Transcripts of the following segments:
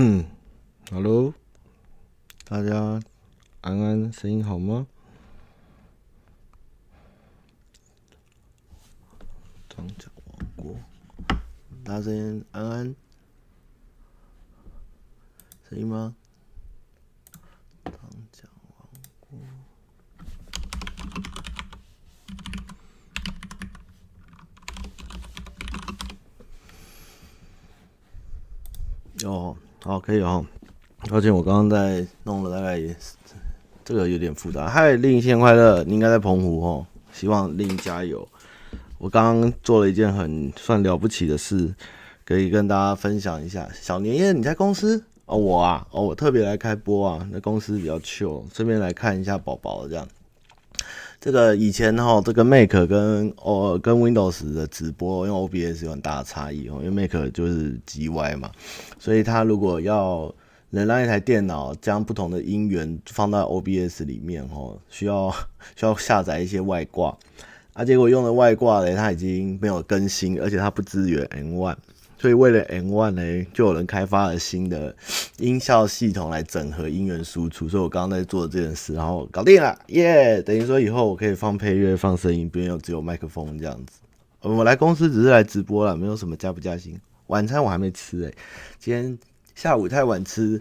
嗯，Hello，大家安安，声音好吗？长角王国，大声安安，声音吗？长角王国，哦。好，可以哦。而且，我刚刚在弄了，大概这个有点复杂。嗨，令新年快乐！你应该在澎湖哦，希望令加油。我刚刚做了一件很算了不起的事，可以跟大家分享一下。小年夜你在公司哦？我啊，哦，我特别来开播啊。那公司比较 chill，顺便来看一下宝宝这样。这个以前哈，这个 Mac 跟哦跟 Windows 的直播用 OBS 有很大的差异哦，因为 Mac 就是 GY 嘛，所以它如果要能让一台电脑将不同的音源放到 OBS 里面哦，需要 需要下载一些外挂，啊，结果用的外挂嘞，它已经没有更新，而且它不支援 N1。所以为了 M1 呢，就有人开发了新的音效系统来整合音源输出。所以我刚刚在做这件事，然后搞定了，耶！等于说以后我可以放配乐、放声音，不用只有麦克风这样子。我来公司只是来直播了，没有什么加不加薪。晚餐我还没吃诶，今天下午太晚吃，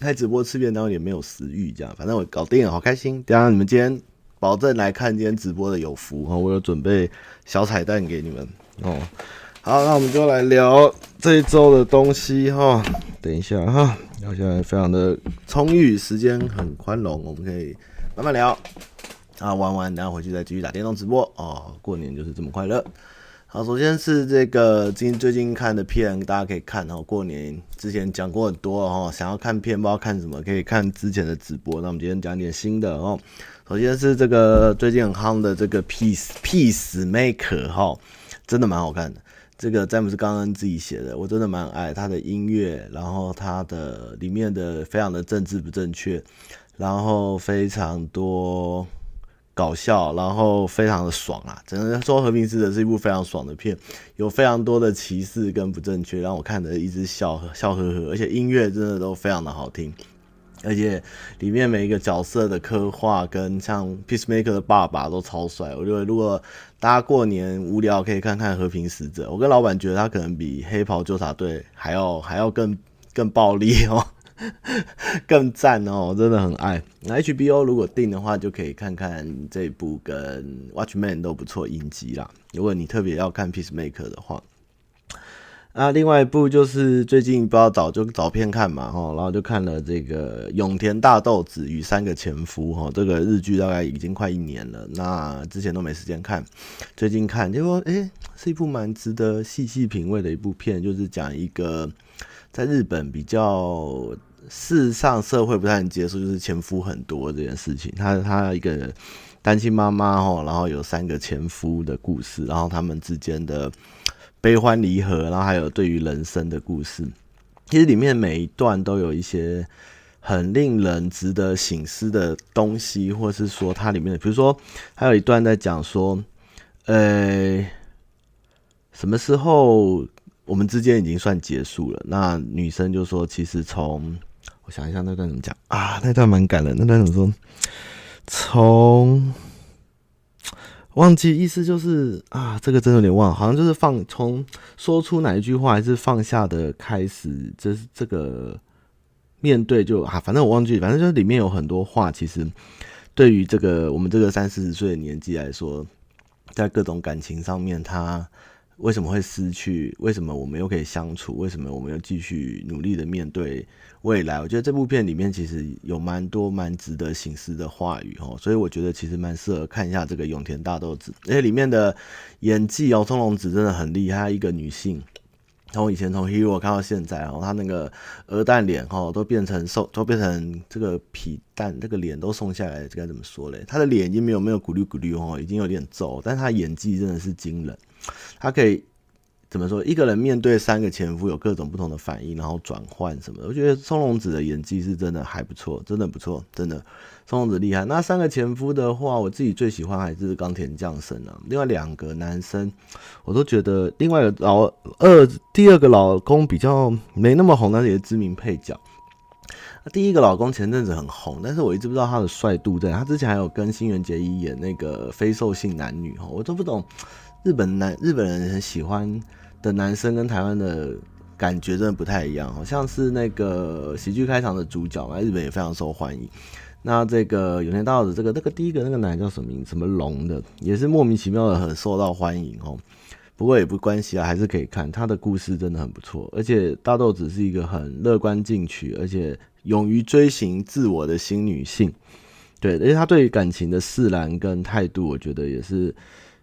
开直播吃便当也没有食欲，这样反正我搞定了，好开心。等下你们今天保证来看今天直播的有福哈，我有准备小彩蛋给你们哦。好，那我们就来聊这一周的东西哈。等一下哈，聊现在非常的充裕，时间很宽容，我们可以慢慢聊。啊，玩完然后回去再继续打电动直播哦。过年就是这么快乐。好，首先是这个今最近看的片，大家可以看哦。过年之前讲过很多哦，想要看片不知道看什么，可以看之前的直播。那我们今天讲点新的哦。首先是这个最近很夯的这个 Peace Peacemaker 哈，真的蛮好看的。这个詹姆斯·刚恩自己写的，我真的蛮爱他的音乐，然后他的里面的非常的政治不正确，然后非常多搞笑，然后非常的爽啊！只能说《和平使者》是一部非常爽的片，有非常多的歧视跟不正确，让我看的一直笑笑呵呵，而且音乐真的都非常的好听。而且里面每一个角色的刻画跟像 Peacemaker 的爸爸都超帅，我觉得如果大家过年无聊可以看看《和平使者》，我跟老板觉得他可能比黑袍纠察队还要还要更更暴力哦，更赞哦，真的很爱。那 HBO 如果定的话，就可以看看这部跟 Watchmen 都不错影集啦。如果你特别要看 Peacemaker 的话。啊，另外一部就是最近不知道找就找片看嘛，哈，然后就看了这个永田大豆子与三个前夫，哈，这个日剧大概已经快一年了，那之前都没时间看，最近看结果，哎、欸，是一部蛮值得细细品味的一部片，就是讲一个在日本比较世上社会不太能接受，就是前夫很多这件事情，他他一个单亲妈妈，哈，然后有三个前夫的故事，然后他们之间的。悲欢离合，然后还有对于人生的故事，其实里面每一段都有一些很令人值得省思的东西，或是说它里面的，比如说还有一段在讲说，呃，什么时候我们之间已经算结束了？那女生就说，其实从我想一下那段怎么讲啊？那段蛮感人，那段怎么说？从忘记意思就是啊，这个真有点忘，好像就是放从说出哪一句话还是放下的开始，这是这个面对就啊，反正我忘记，反正就是里面有很多话，其实对于这个我们这个三四十岁的年纪来说，在各种感情上面，他。为什么会失去？为什么我们又可以相处？为什么我们又继续努力的面对未来？我觉得这部片里面其实有蛮多蛮值得醒思的话语哦，所以我觉得其实蛮适合看一下这个永田大豆子，而且里面的演技哦，松隆子真的很厉害，一个女性，从以前从 Hero 看到现在哦，她那个鹅蛋脸哦，都变成瘦，都变成这个皮蛋，这个脸都松下来，该怎么说嘞？她的脸已经没有没有咕噜咕噜哦，已经有点皱，但是她演技真的是惊人。他可以怎么说？一个人面对三个前夫有各种不同的反应，然后转换什么的。我觉得松隆子的演技是真的还不错，真的不错，真的松隆子厉害。那三个前夫的话，我自己最喜欢还是冈田将生啊。另外两个男生，我都觉得另外老二第二个老公比较没那么红，但是也是知名配角。第一个老公前阵子很红，但是我一直不知道他的帅度在。他之前还有跟新垣结衣演那个非兽性男女哈，我都不懂日本男日本人很喜欢的男生跟台湾的感觉真的不太一样，好像是那个喜剧开场的主角嘛，日本也非常受欢迎。那这个有田大豆这个那个第一个那个男叫什么名什么龙的，也是莫名其妙的很受到欢迎哦。不过也不关系啊，还是可以看他的故事真的很不错，而且大豆子是一个很乐观进取，而且。勇于追寻自我的新女性，对，而且她对于感情的释然跟态度，我觉得也是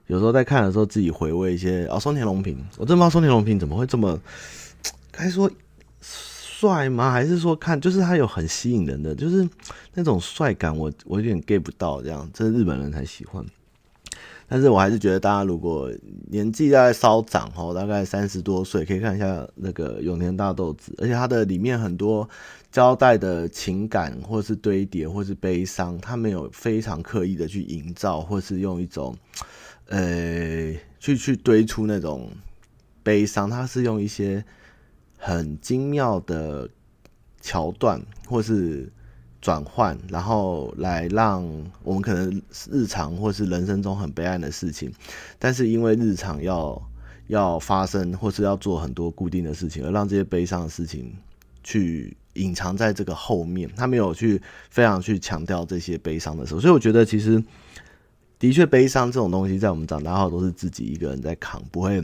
有时候在看的时候自己回味一些。哦，松田龙平，我真不知道松田龙平怎么会这么 该说帅吗？还是说看就是他有很吸引人的，就是那种帅感我，我有点 get 不到，这样，这是日本人才喜欢。但是我还是觉得大家如果年纪大概稍长哦，大概三十多岁，可以看一下那个永田大豆子，而且它的里面很多交代的情感，或是堆叠，或是悲伤，他没有非常刻意的去营造，或是用一种呃去去堆出那种悲伤，他是用一些很精妙的桥段，或是。转换，然后来让我们可能日常或是人生中很悲哀的事情，但是因为日常要要发生或是要做很多固定的事情，而让这些悲伤的事情去隐藏在这个后面，他没有去非常去强调这些悲伤的时候，所以我觉得其实的确悲伤这种东西，在我们长大后都是自己一个人在扛，不会。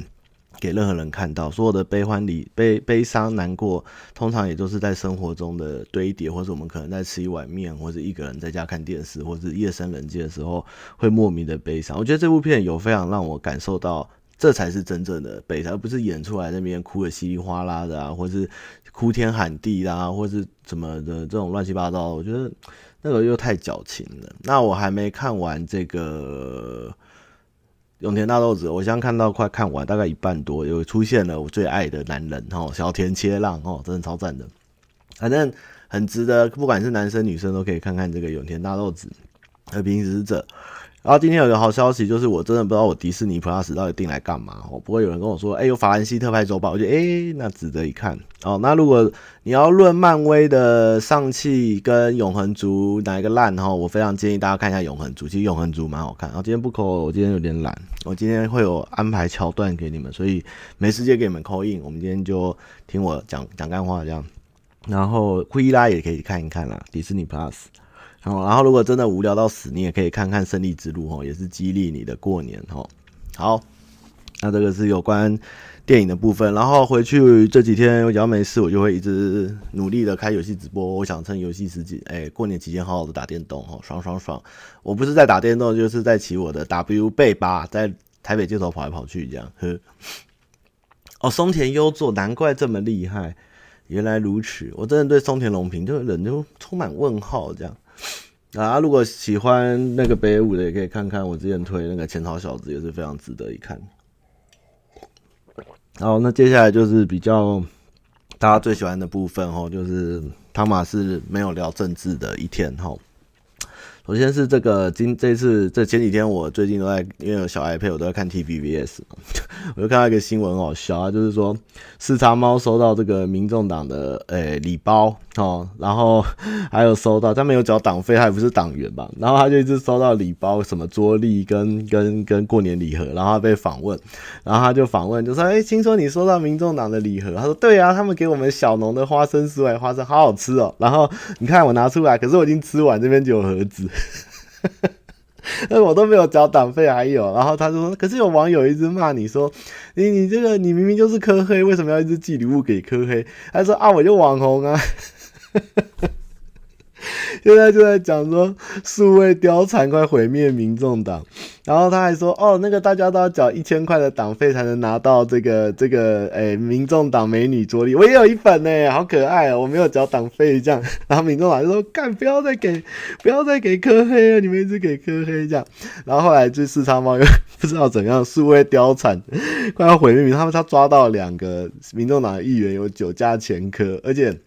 给任何人看到，所有的悲欢离悲悲伤难过，通常也都是在生活中的堆叠，或者我们可能在吃一碗面，或者一个人在家看电视，或者夜深人静的时候会莫名的悲伤。我觉得这部片有非常让我感受到，这才是真正的悲伤，而不是演出来那边哭得稀里哗啦的啊，或是哭天喊地啦，或是怎么的这种乱七八糟。我觉得那个又太矫情了。那我还没看完这个。永田大豆子，我现在看到快看完，大概一半多，又出现了我最爱的男人哦，小田切浪哦，真的超赞的，反正很值得，不管是男生女生都可以看看这个永田大豆子和平使者。然后今天有个好消息，就是我真的不知道我迪士尼 Plus 到底订来干嘛哦。不过有人跟我说，哎、有法兰西特派周报，我觉得哎、那值得一看哦。那如果你要论漫威的尚气跟永恒族哪一个烂哈，我非常建议大家看一下永恒族，其实永恒族蛮好看。然后今天不抠，我今天有点懒，我今天会有安排桥段给你们，所以没时间给你们扣印。我们今天就听我讲讲干话这样。然后库伊拉也可以看一看啦，迪士尼 Plus。然后如果真的无聊到死，你也可以看看《胜利之路》哦，也是激励你的过年哦。好，那这个是有关电影的部分。然后回去这几天，我只要没事，我就会一直努力的开游戏直播。我想趁游戏时间，哎，过年期间好好的打电动哦，爽爽爽！我不是在打电动，就是在骑我的 W 背八，在台北街头跑来跑去这样。呵，哦，松田优作，难怪这么厉害，原来如此。我真的对松田龙平就人就充满问号这样。啊，如果喜欢那个北野武的，也可以看看我之前推那个《浅草小子》，也是非常值得一看。好，那接下来就是比较大家最喜欢的部分哦，就是汤马是没有聊政治的一天哈。首先是这个今这次这前几天我最近都在因为有小 iPad 我都在看 TVBS，我就看到一个新闻好笑啊，就是说视察猫收到这个民众党的诶礼包哦，然后 还有收到他没有缴党费，他也不是党员吧，然后他就一直收到礼包，什么桌历跟跟跟过年礼盒，然后他被访问，然后他就访问就说，诶，听说你收到民众党的礼盒？他说对啊，他们给我们小农的花生酥，哎，花生好好吃哦，然后你看我拿出来，可是我已经吃完，这边就有盒子。那我都没有交党费，还有，然后他说，可是有网友一直骂你说，你你这个你明明就是科黑，为什么要一直寄礼物给科黑？他说啊，我就网红啊。现在就在讲说数位貂蝉快毁灭民众党，然后他还说哦，那个大家都要缴一千块的党费才能拿到这个这个诶民众党美女桌历，我也有一本呢，好可爱哦，我没有缴党费这样，然后民众党就说干不要再给不要再给柯黑了，你们一直给柯黑这样，然后后来就四叉猫又不知道怎样数位貂蝉快要毁灭民，他们他抓到两个民众党的议员有酒驾前科，而且。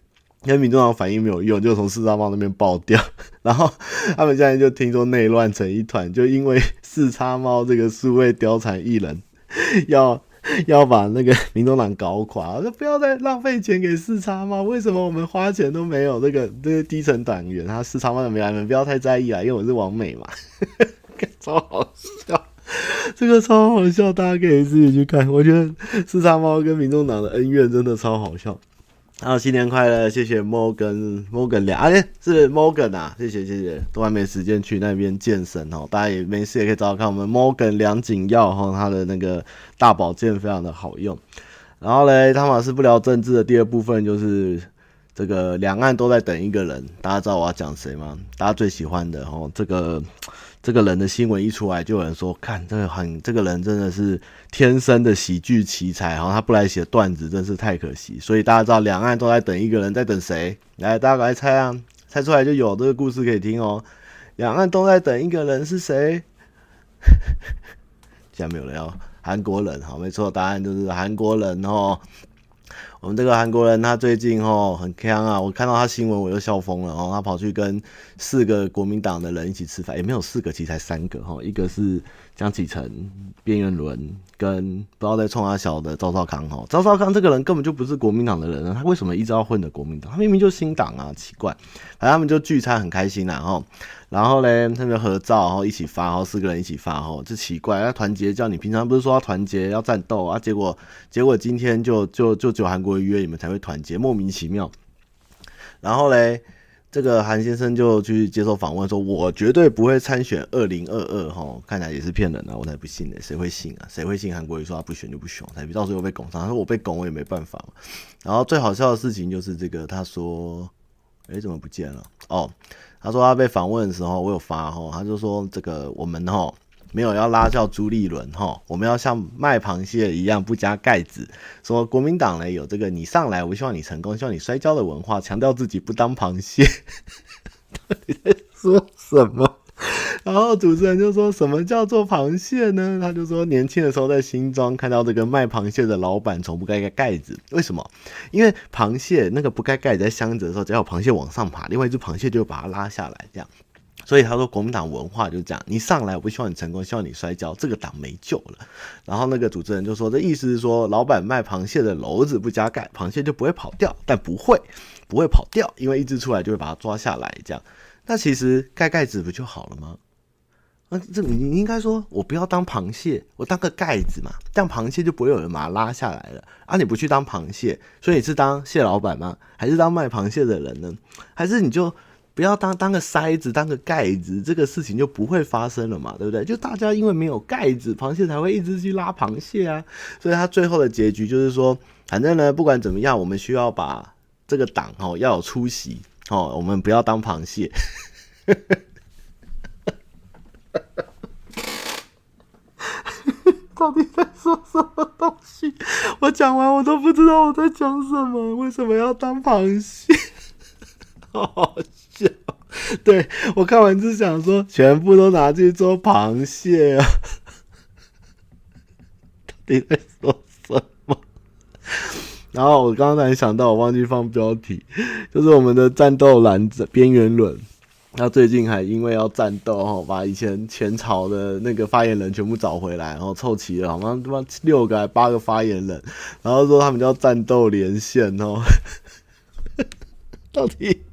跟民众党反应没有用，就从四叉猫那边爆掉，然后他们现在就听说内乱成一团，就因为四叉猫这个数位貂蝉艺人 要要把那个民众党搞垮，我说不要再浪费钱给四叉猫，为什么我们花钱都没有这个这个低层党员？他四叉猫怎么样？你们不要太在意啊，因为我是王美嘛，超好笑，这个超好笑，大家可以自己去看。我觉得四叉猫跟民众党的恩怨真的超好笑。然后新年快乐，谢谢 Morgan Morgan 两，啊，是 Morgan 啊，谢谢谢谢，都还没时间去那边健身哦，大家也没事也可以找找看我们 Morgan 梁景耀哈，他的那个大保健非常的好用。然后嘞，汤玛士不聊政治的第二部分就是这个两岸都在等一个人，大家知道我要讲谁吗？大家最喜欢的哦，这个。这个人的新闻一出来，就有人说：“看这个很，这个人真的是天生的喜剧奇才，然后他不来写段子，真是太可惜。”所以大家知道，两岸都在等一个人，在等谁？来，大家来猜啊！猜出来就有这个故事可以听哦。两岸都在等一个人是谁？现在没有人要韩国人，好，没错，答案就是韩国人哦。我们这个韩国人，他最近哦很坑啊！我看到他新闻，我就笑疯了哦。他跑去跟四个国民党的人一起吃饭，也没有四个，其实才三个哈。一个是江启臣、边缘伦，跟不知道在冲他小的赵少康哈。赵少康这个人根本就不是国民党的人，他为什么一直要混的国民党？他明明就新党啊，奇怪。然后他们就聚餐很开心啊哈。然后呢，他们合照，然后一起发，然后四个人一起发，哦，这奇怪，要团结，叫你平常不是说要团结要战斗啊？结果结果今天就就就只有韩国约你们才会团结，莫名其妙。然后嘞，这个韩先生就去接受访问，说我绝对不会参选二零二二，哈，看起来也是骗人的，我才不信呢，谁会信啊？谁会信韩国瑜说他不选就不选？才到时候又被拱上，他说我被拱我也没办法。然后最好笑的事情就是这个，他说，哎，怎么不见了？哦。他说他被访问的时候，我有发哈，他就说这个我们哈没有要拉叫朱立伦哈，我们要像卖螃蟹一样不加盖子。说国民党呢有这个你上来，我希望你成功，希望你摔跤的文化，强调自己不当螃蟹。到底在说什么？然后主持人就说什么叫做螃蟹呢？他就说年轻的时候在新庄看到这个卖螃蟹的老板从不盖盖子，为什么？因为螃蟹那个不盖盖在箱子的时候，只要有螃蟹往上爬，另外一只螃蟹就把它拉下来，这样。所以他说国民党文化就这样，你上来我不希望你成功，希望你摔跤，这个党没救了。然后那个主持人就说，这意思是说老板卖螃蟹的篓子不加盖，螃蟹就不会跑掉，但不会不会跑掉，因为一只出来就会把它抓下来，这样。那其实盖盖子不就好了吗？那这你应该说，我不要当螃蟹，我当个盖子嘛，这样螃蟹就不会有人把它拉下来了。啊，你不去当螃蟹，所以你是当蟹老板吗？还是当卖螃蟹的人呢？还是你就不要当当个塞子，当个盖子，这个事情就不会发生了嘛，对不对？就大家因为没有盖子，螃蟹才会一直去拉螃蟹啊。所以他最后的结局就是说，反正呢，不管怎么样，我们需要把这个党哦要有出息哦，我们不要当螃蟹。到底在说什么东西？我讲完我都不知道我在讲什么。为什么要当螃蟹？好好笑。对，我看完就想说，全部都拿去做螃蟹啊！到底在说什么？然后我刚才想到，我忘记放标题，就是我们的战斗蓝边缘轮。他最近还因为要战斗哈，把以前前朝的那个发言人全部找回来，然后凑齐了，好像他妈六个还八个发言人，然后说他们叫战斗连线哦。到底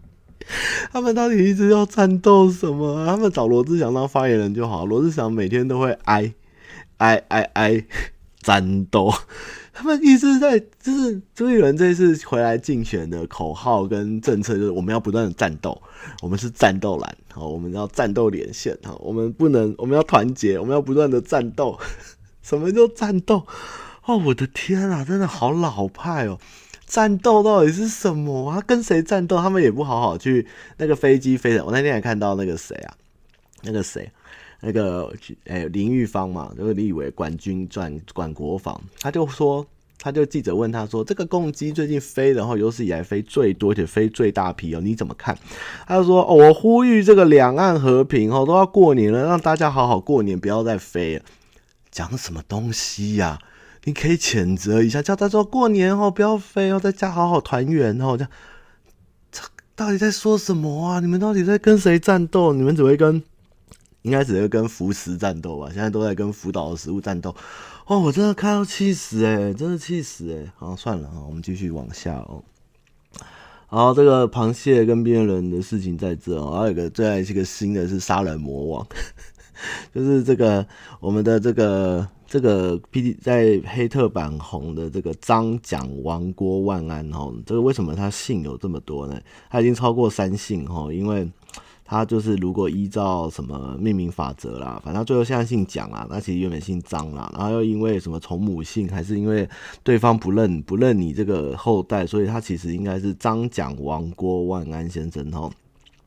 他们到底一直要战斗什么？他们找罗志祥当发言人就好，罗志祥每天都会哀哀哀哀战斗。他们一直在，就是朱立伦这次回来竞选的口号跟政策，就是我们要不断的战斗，我们是战斗蓝，好，我们要战斗连线，好，我们不能，我们要团结，我们要不断的战斗。什么叫战斗？哦，我的天啊，真的好老派哦！战斗到底是什么啊？跟谁战斗？他们也不好好去那个飞机飞的。我那天还看到那个谁啊，那个谁，那个哎、林玉芳嘛，就是立委管军转管国防，他就说。他就记者问他说：“这个共机最近飞，然后有史以来飞最多，且飞最大批哦，你怎么看？”他就说：“，我呼吁这个两岸和平哦，都要过年了，让大家好好过年，不要再飞了。讲什么东西呀、啊？你可以谴责一下，叫他说过年哦，不要飞哦，在家好好团圆哦。这样，这到底在说什么啊？你们到底在跟谁战斗？你们只会跟，应该只会跟福食战斗吧？现在都在跟福岛的食物战斗。”哦，我真的看到气死诶，真的气死诶。好，算了啊，我们继续往下哦。好，这个螃蟹跟边缘人的事情在这哦。还有一个，最爱这个新的是杀人魔王，就是这个我们的这个这个 P D 在黑特版红的这个张蒋王郭万安哦。这个为什么他姓有这么多呢？他已经超过三姓哦，因为。他就是如果依照什么命名法则啦，反正他最后现在姓蒋啦，那其实原本姓张啦，然后又因为什么从母姓，还是因为对方不认不认你这个后代，所以他其实应该是张蒋王郭万安先生哦。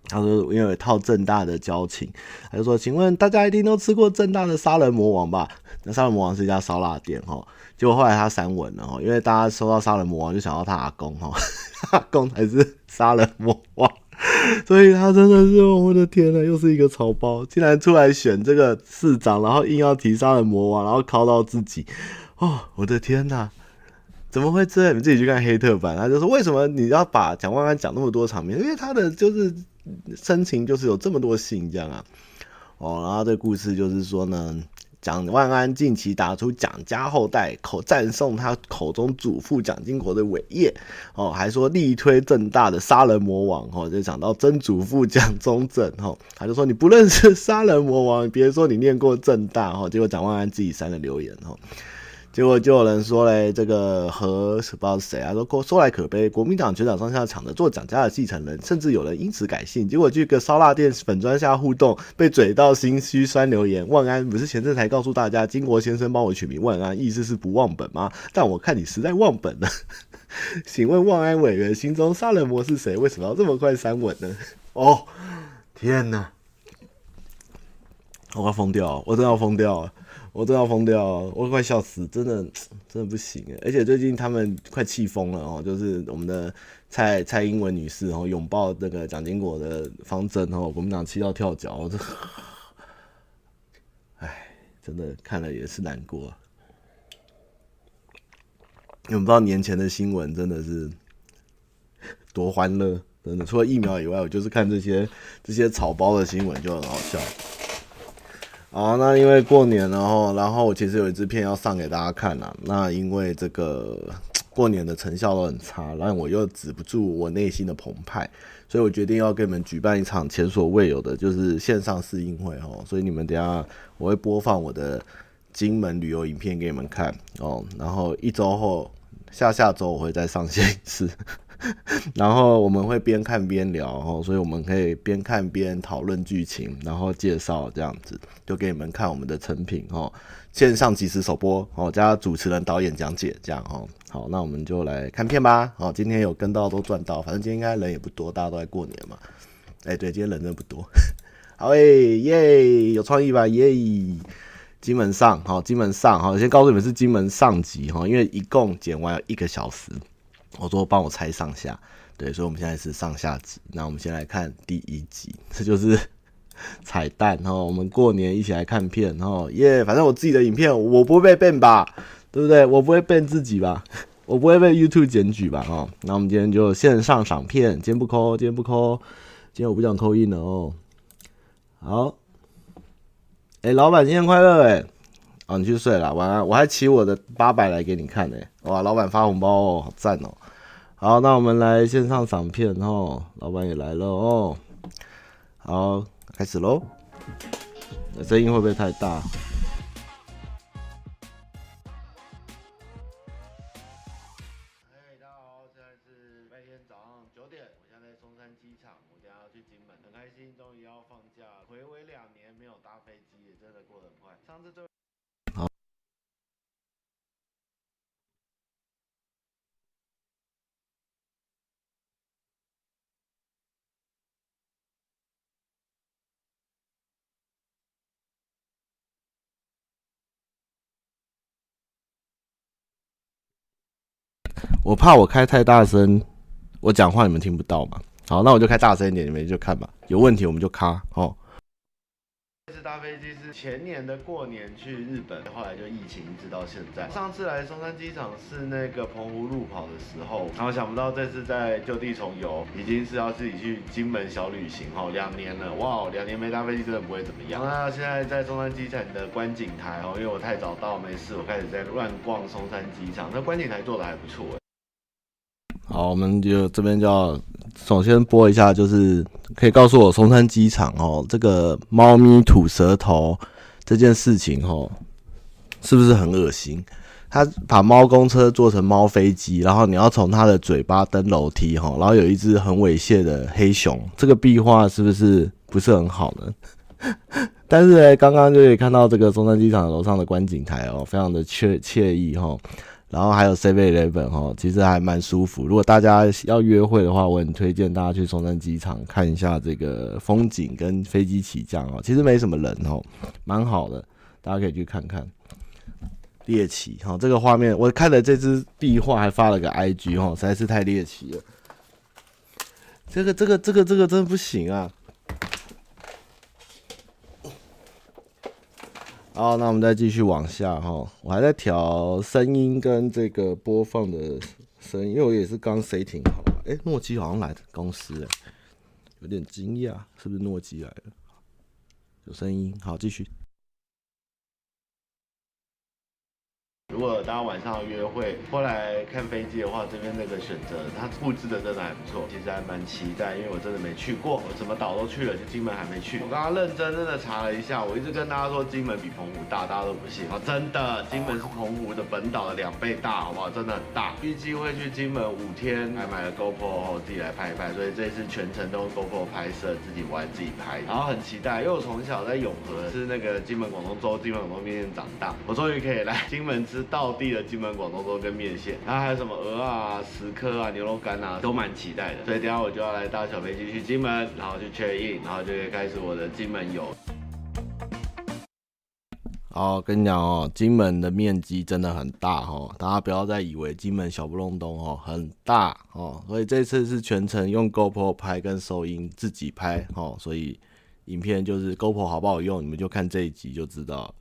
他说因为有一套正大的交情，他就说，请问大家一定都吃过正大的杀人魔王吧？那杀人魔王是一家烧腊店哈，结果后来他删文了哦，因为大家收到杀人魔王就想到他阿公哈，阿公才是杀人魔王。所以他真的是，我的天呐，又是一个草包，竟然出来选这个市长，然后硬要提杀人魔王，然后靠到自己，哦，我的天呐，怎么会这样？你自己去看黑特版，他就说为什么你要把蒋万安讲那么多场面？因为他的就是深情，就是有这么多信这样啊，哦，然后这故事就是说呢。蒋万安近期打出蒋家后代口赞颂他口中祖父蒋经国的伟业哦，还说力推正大的杀人魔王哦，就讲到曾祖父蒋中正哦，他就说你不认识杀人魔王，别说你念过正大哦，结果蒋万安自己删了留言哦。结果就有人说嘞，这个和不知道是谁啊，说说来可悲，国民党全党上下抢着做蒋家的继承人，甚至有人因此改姓。结果去个烧腊店粉砖下互动，被嘴到心虚酸留言。万安不是前阵才告诉大家，金国先生帮我取名万安，意思是不忘本吗？但我看你实在忘本了。请问万安委员心中杀人魔是谁？为什么要这么快删文呢？哦，天哪！我要疯掉，我真的要疯掉了。我都要疯掉，我快笑死，真的真的不行！而且最近他们快气疯了哦，就是我们的蔡蔡英文女士哦，拥抱那个蒋经国的方针哦，国民党气到跳脚，这，哎，真的看了也是难过。你们不知道年前的新闻真的是多欢乐，真的除了疫苗以外，我就是看这些这些草包的新闻就很好笑。好，那因为过年了哈，然后我其实有一支片要上给大家看啦。那因为这个 过年的成效都很差，然后我又止不住我内心的澎湃，所以我决定要给你们举办一场前所未有的，就是线上试映会哦。所以你们等下我会播放我的金门旅游影片给你们看哦。然后一周后，下下周我会再上线一次。然后我们会边看边聊，哦，所以我们可以边看边讨论剧情，然后介绍这样子，就给你们看我们的成品哦。线上即时首播哦，加主持人、导演讲解这样哦。好，那我们就来看片吧。哦，今天有跟到都赚到，反正今天应该人也不多，大家都在过年嘛。哎，对，今天人真不多。好诶，耶，有创意吧？耶，金门上好，金门上好，先告诉你们是金门上集哈，因为一共剪完一个小时。我说帮我猜上下，对，所以我们现在是上下集。那我们先来看第一集，这就是 彩蛋哈。我们过年一起来看片哈，耶！反正我自己的影片我不会被 ban 吧，对不对？我不会 ban 自己吧，我不会被 YouTube 检举吧？哦，那我们今天就线上赏片，今天不抠，今天不抠，今天我不想抠印了哦。好，哎，老板新年快乐哎！哦，你去睡了，晚安。我还骑我的八百来给你看呢。哇，老板发红包哦，好赞哦。好，那我们来线上赏片哦，老板也来了哦。好，开始喽。声音会不会太大？我怕我开太大声，我讲话你们听不到嘛。好，那我就开大声一点，你们就看吧。有问题我们就卡哦。这次搭飞机是前年的过年去日本，后来就疫情一直到现在。上次来松山机场是那个澎湖路跑的时候，然后想不到这次在就地重游，已经是要自己去金门小旅行哦，两年了，哇，两年没搭飞机真的不会怎么样。那现在在松山机场的观景台哦，因为我太早到没事，我开始在乱逛松山机场，那观景台做的还不错。好，我们就这边就要首先播一下，就是可以告诉我松山机场哦，这个猫咪吐舌头这件事情哦，是不是很恶心？他把猫公车做成猫飞机，然后你要从它的嘴巴登楼梯哈，然后有一只很猥亵的黑熊，这个壁画是不是不是很好呢？但是呢，刚刚就可以看到这个松山机场楼上的观景台哦，非常的惬惬意哈。然后还有 Seven Eleven 哈，其实还蛮舒服。如果大家要约会的话，我很推荐大家去松山机场看一下这个风景跟飞机起降哦。其实没什么人哦，蛮好的，大家可以去看看。猎奇哈，这个画面我看了这只壁画，还发了个 IG 哈，实在是太猎奇了。这个这个这个这个真不行啊！好，那我们再继续往下哈。我还在调声音跟这个播放的声音，因为我也是刚 setting 好。哎，诺基好像来公司了，有点惊讶，是不是诺基来了？有声音，好，继续。如果大家晚上约会后来看飞机的话，这边那个选择它布置的真的还不错，其实还蛮期待，因为我真的没去过，我什么岛都去了，就金门还没去。我刚刚认真真的查了一下，我一直跟大家说金门比澎湖大，大家都不信啊，真的，金门是澎湖的本岛的两倍大，好不好？真的很大。预计会去金门五天，还买了 GoPro 后自己来拍一拍，所以这次全程都用 GoPro 拍摄，自己玩自己拍，然后很期待，因为我从小在永和吃那个金门广东粥、金门广东面长大，我终于可以来金门吃。是道地的金门广东粥跟面线，然后还有什么鹅啊、石蚵啊、牛肉干啊，都蛮期待的。所以等下我就要来搭小飞机去金门，然后去 check in，然后就可以开始我的金门游。好，跟你讲哦，金门的面积真的很大哦，大家不要再以为金门小不隆咚哦，很大哦。所以这次是全程用 GoPro 拍跟收音自己拍哦，所以影片就是 GoPro 好不好用，你们就看这一集就知道。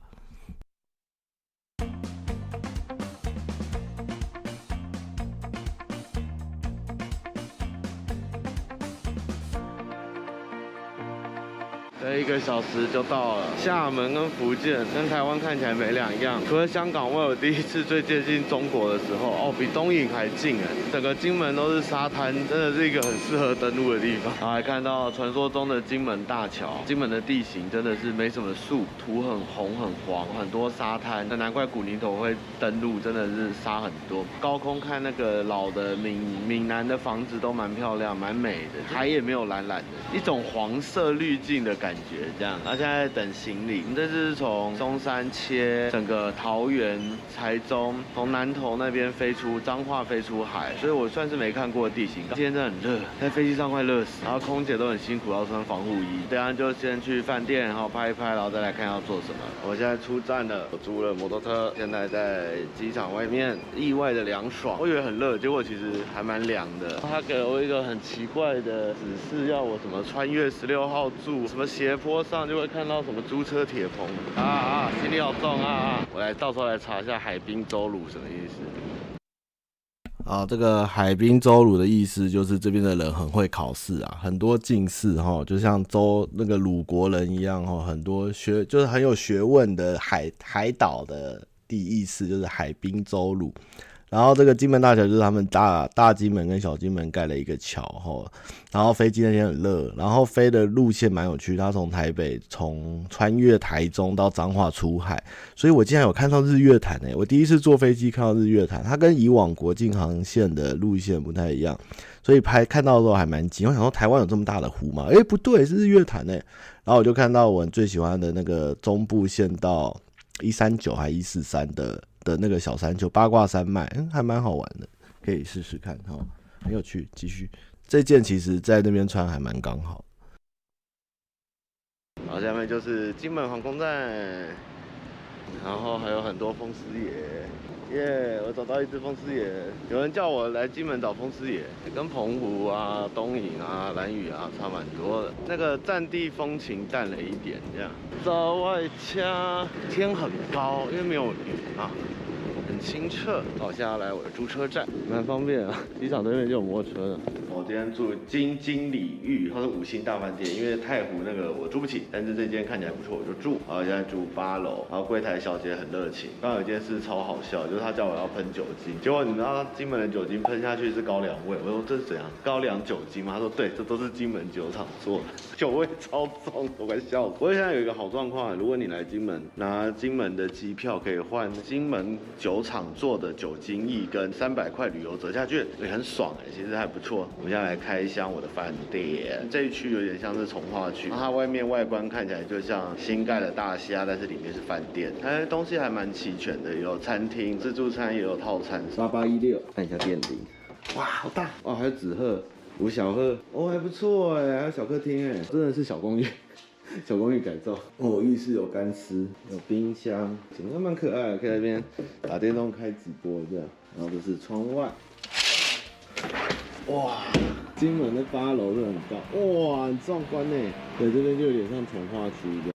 一个小时就到了厦门跟福建，跟台湾看起来没两样。除了香港，我有第一次最接近中国的时候，哦，比东引还近哎！整个金门都是沙滩，真的是一个很适合登陆的地方。然后还看到传说中的金门大桥。金门的地形真的是没什么树，土很红很黄，很多沙滩。那难怪古宁头会登陆，真的是沙很多。高空看那个老的闽闽南的房子都蛮漂亮，蛮美的。海也没有蓝蓝的，一种黄色滤镜的感觉。这样，那现在等行李。我们这次是从中山切整个桃园、台中，从南投那边飞出彰化，飞出海，所以我算是没看过地形。今天真的很热，在飞机上快热死，然后空姐都很辛苦，要穿防护衣。等下就先去饭店，然后拍一拍，然后再来看要做什么。我现在出站了，我租了摩托车，现在在机场外面，意外的凉爽。我以为很热，结果其实还蛮凉的。他给了我一个很奇怪的指示，要我什么穿越十六号柱，什么斜坡上就会看到什么租车铁棚啊啊，行李好重啊啊！我来到时候来查一下海滨周鲁什么意思。啊，这个海滨周鲁的意思就是这边的人很会考试啊，很多进士哈，就像周那个鲁国人一样哈，很多学就是很有学问的海海岛的第意思就是海滨周鲁。然后这个金门大桥就是他们大大金门跟小金门盖了一个桥哈，然后飞机那天很热，然后飞的路线蛮有趣，它从台北从穿越台中到彰化出海，所以我竟然有看到日月潭诶，我第一次坐飞机看到日月潭，它跟以往国境航线的路线不太一样，所以拍看到的时候还蛮惊，我想说台湾有这么大的湖吗？诶，不对，是日月潭诶，然后我就看到我最喜欢的那个中部线到一三九还一四三的。的那个小山丘八卦山脉，嗯，还蛮好玩的，可以试试看哈，很有趣。继续，这件其实在那边穿还蛮刚好。好，下面就是金门航空站，然后还有很多风狮爷，耶！我找到一只风狮爷。有人叫我来金门找风狮爷，跟澎湖啊、东引啊、兰屿啊差蛮多的。那个战地风情淡了一点，这样。走外家，天很高，因为没有云啊。很清澈，好，现在要来我的租车站，蛮方便啊，机场对面就有摩托车的。我今天住金金里域，它是五星大饭店，因为太湖那个我住不起，但是这间看起来不错，我就住。然后现在住八楼，然后柜台小姐很热情。刚刚有件事超好笑，就是她叫我要喷酒精，结果你知道金门的酒精喷下去是高粱味，我说这是怎样？高粱酒精吗？她说对，这都是金门酒厂做的，酒味超重，我快笑死。不过现在有一个好状况，如果你来金门拿金门的机票，可以换金门酒。酒厂做的酒精液跟三百块旅游折价券也很爽哎，其实还不错。我们现在来开箱我的饭店，这一区有点像是从化区，它外面外观看起来就像新盖的大虾，但是里面是饭店，哎，东西还蛮齐全的，有餐厅、自助餐也有套餐。八八一六，看一下电铃，哇，好大哦，还有纸鹤、五小鹤，哦，还不错哎，还有小客厅哎，真的是小公寓。小公寓改造哦，浴室有干湿，有冰箱，整个蛮可爱的，可以在那边打电动、开直播这样。然后这是窗外，哇，金门的八楼是很高，哇，很壮观呢。对，这边就有点像重划区一样。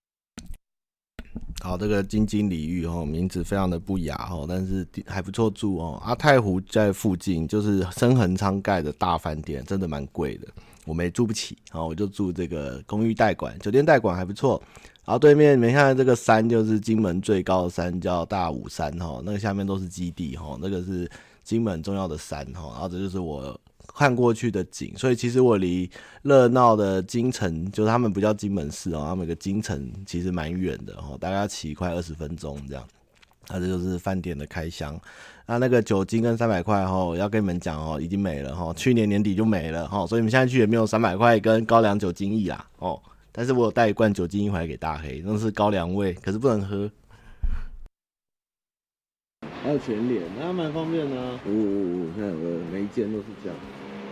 好，这个金金礼遇哦，名字非常的不雅哦，但是还不错住哦。阿太湖在附近，就是深恒昌盖的大饭店，真的蛮贵的，我们也住不起，啊我就住这个公寓代管，酒店代管还不错。然后对面你们看这个山，就是金门最高的山，叫大武山哈，那个下面都是基地哈，那个是金门重要的山哈，然后这就是我。看过去的景，所以其实我离热闹的金城，就是他们不叫金门市哦，他们有个金城其实蛮远的哈，大概要骑快二十分钟这样。那这就是饭店的开箱，那那个酒精跟三百块哦，要跟你们讲哦，已经没了哈，去年年底就没了哈，所以你们现在去也没有三百块跟高粱酒精液啦哦。但是我有带一罐酒精一回来给大黑，那是高粱味，可是不能喝。还有全脸，那蛮方便的啊。呜呜呜，现在有个每一间都是这样。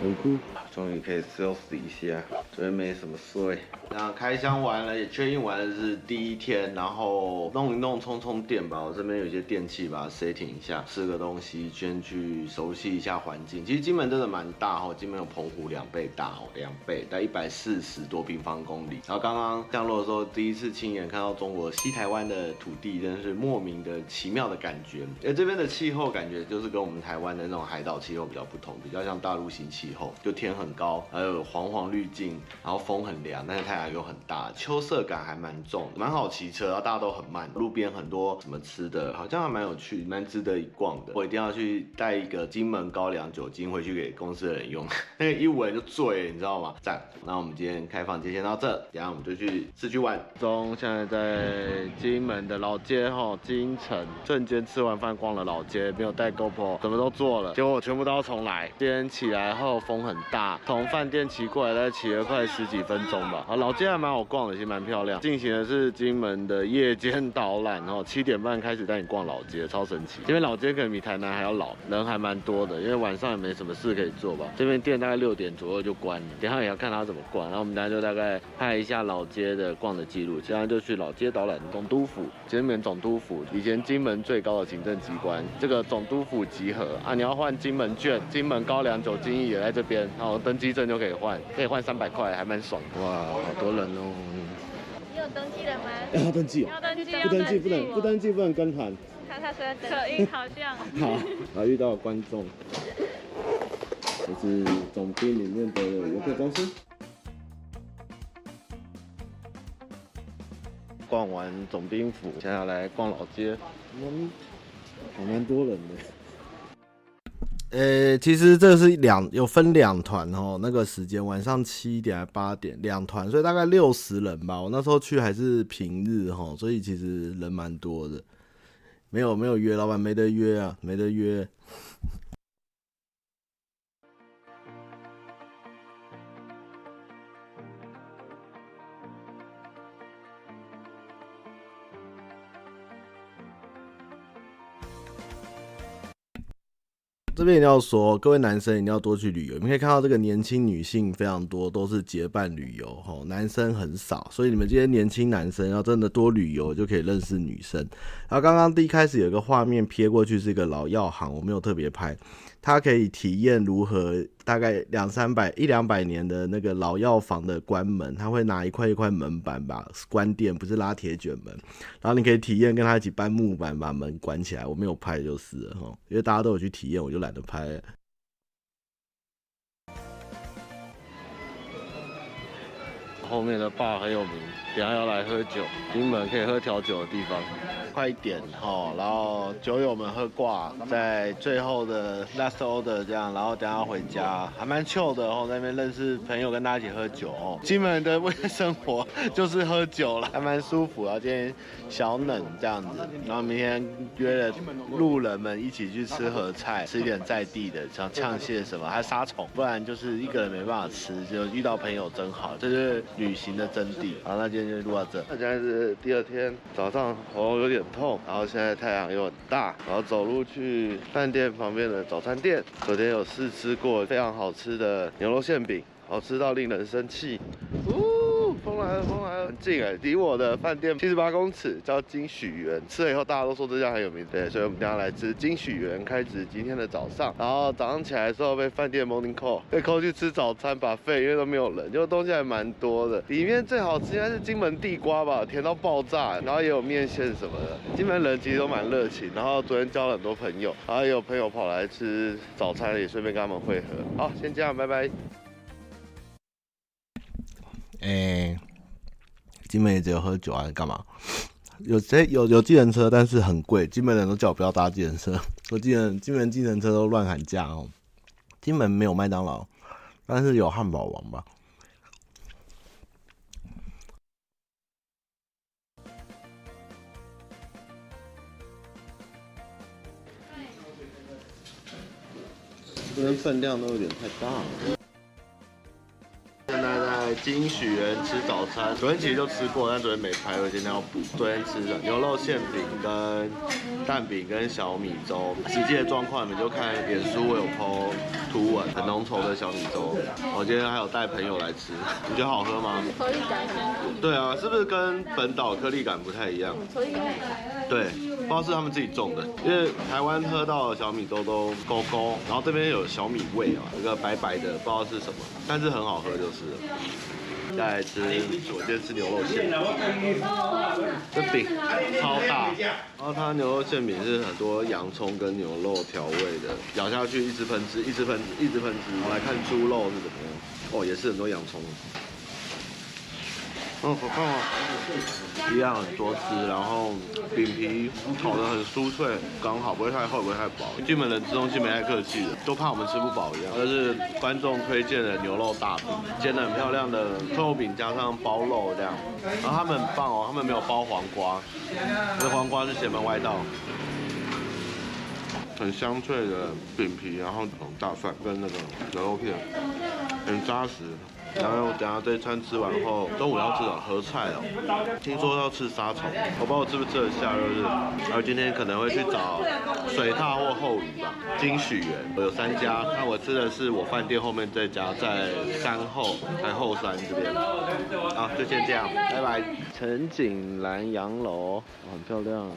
很酷，终于可以休息一下，昨天没什么睡。那开箱完了，也确认完了是第一天，然后弄一弄，充充电吧。我这边有些电器，把它 setting 一下，吃个东西，先去熟悉一下环境。其实金门真的蛮大哈，金门有澎湖两倍大哦，两倍，大概一百四十多平方公里。然后刚刚降落的时候，第一次亲眼看到中国西台湾的土地，真的是莫名的奇妙的感觉。而这边的气候感觉就是跟我们台湾的那种海岛气候比较不同，比较像大陆型气候。就天很高，还有黄黄滤镜，然后风很凉，但是太阳又很大，秋色感还蛮重，蛮好骑车，然后大家都很慢，路边很多什么吃的，好像还蛮有趣，蛮值得一逛的。我一定要去带一个金门高粱酒精回去给公司的人用，那个一闻就醉，你知道吗？赞。那我们今天开放就先到这，等下我们就去市区玩。中现在在金门的老街哈，金城瞬间吃完饭逛了老街，没有带 GoPro，什么都做了，结果全部都要重来。今天起来后。风很大，从饭店骑过来，大概骑了快十几分钟吧。啊，老街还蛮好逛的，其实蛮漂亮。进行的是金门的夜间导览，然后七点半开始带你逛老街，超神奇。这边老街可能比台南还要老，人还蛮多的，因为晚上也没什么事可以做吧。这边店大概六点左右就关了，等下也要看他怎么逛。然后我们大家就大概拍一下老街的逛的记录，现在就去老街导览。总督府，金门总督府，以前金门最高的行政机关，这个总督府集合啊，你要换金门券，金门高粱酒精液也在这边，然后登机证就可以换，可以换三百块，还蛮爽。哇，好多人哦！你有登记了吗？要登记，要登记，不登记不能，不登记不能跟团。看他说的口音好像。好，啊，遇到观众，这是总兵里面的游客中心。逛完总兵府，接下来逛老街，嗯，还蛮多人的。呃、其实这是两有分两团哦，那个时间晚上七点还八点两团，所以大概六十人吧。我那时候去还是平日哈，所以其实人蛮多的。没有没有约，老板没得约啊，没得约。这边一定要说，各位男生一定要多去旅游。你们可以看到这个年轻女性非常多，都是结伴旅游，吼，男生很少。所以你们这些年轻男生要真的多旅游，就可以认识女生。然后刚刚第一开始有一个画面瞥过去是一个老药行，我没有特别拍。他可以体验如何大概两三百一两百年的那个老药房的关门，他会拿一块一块门板吧关店，不是拉铁卷门。然后你可以体验跟他一起搬木板把门关起来。我没有拍就是了哈，因为大家都有去体验，我就懒得拍。后面的坝很有名，等下要来喝酒，金门可以喝调酒的地方。快一点哈，然后酒友们喝挂，在最后的 last order 这样，然后等下回家，还蛮 chill 的哦，在那边认识朋友，跟大家一起喝酒哦。金门的夜生活就是喝酒了，还蛮舒服。然后今天小冷这样子，然后明天约了路人们一起去吃合菜，吃一点在地的，像呛蟹什么，还杀虫，不然就是一个人没办法吃。就遇到朋友真好，这是旅行的真谛。好，那今天就录到这。那现在是第二天早上，喉咙有点。痛，然后现在太阳又很大，然后走路去饭店旁边的早餐店，昨天有试吃过非常好吃的牛肉馅饼，好吃到令人生气。风来了，风来了，很近哎，离我的饭店七十八公尺，叫金许园。吃了以后，大家都说这家很有名，对，所以我们等下来吃金许园，开始今天的早上。然后早上起来的时候被饭店 morning call，被 call 去吃早餐 buffet，因为都没有人，就东西还蛮多的。里面最好吃应该是金门地瓜吧，甜到爆炸，然后也有面线什么的。金门人其实都蛮热情，然后昨天交了很多朋友，然后也有朋友跑来吃早餐，也顺便跟他们会合。好，先这样，拜拜。哎、欸，金门也只有喝酒啊，干嘛？有谁有有计程车，但是很贵。金门人都叫我不要搭计程车，我记得金门计程车都乱喊价哦。金门没有麦当劳，但是有汉堡王吧？这边分量都有点太大了。金许园吃早餐，昨天其实就吃过，但昨天没拍，我今天要补。昨天吃的牛肉馅饼、跟蛋饼、跟小米粥。实际的状况你们就看脸书，我有 po 图文，很浓稠的小米粥。我今天还有带朋友来吃，你觉得好喝吗？颗粒感对啊，是不是跟本岛颗粒感不太一样？对，道是他们自己种的，因为台湾喝到小米粥都勾勾，然后这边有小米味啊，一个白白的，不知道是什么，但是很好喝就是了。再来吃，我今天吃牛肉馅，这饼超大，然后它牛肉馅饼是很多洋葱跟牛肉调味的，咬下去一直喷汁，一直喷汁，一直喷汁。我来看猪肉是怎么样，哦，也是很多洋葱。嗯，好看啊，一样很多汁，然后饼皮烤得很酥脆，刚好不会太厚，不会太薄。金门人吃东西没太客气的，都怕我们吃不饱一样。这是观众推荐的牛肉大饼，煎得很漂亮的臭饼加上包肉这样，然后他们很棒哦，他们没有包黄瓜，这黄瓜是邪门外道。很香脆的饼皮，然后大蒜跟那个牛肉片，很扎实。然后等下这餐吃完后，中午要吃点合菜哦。听说要吃沙虫，我不知道我吃不吃得下，就是。然后今天可能会去找水獭或后鱼吧。金许园有三家，那我吃的是我饭店后面这家，在山后，在后山这边。好，就先这样，拜拜。陈景兰洋楼，很漂亮。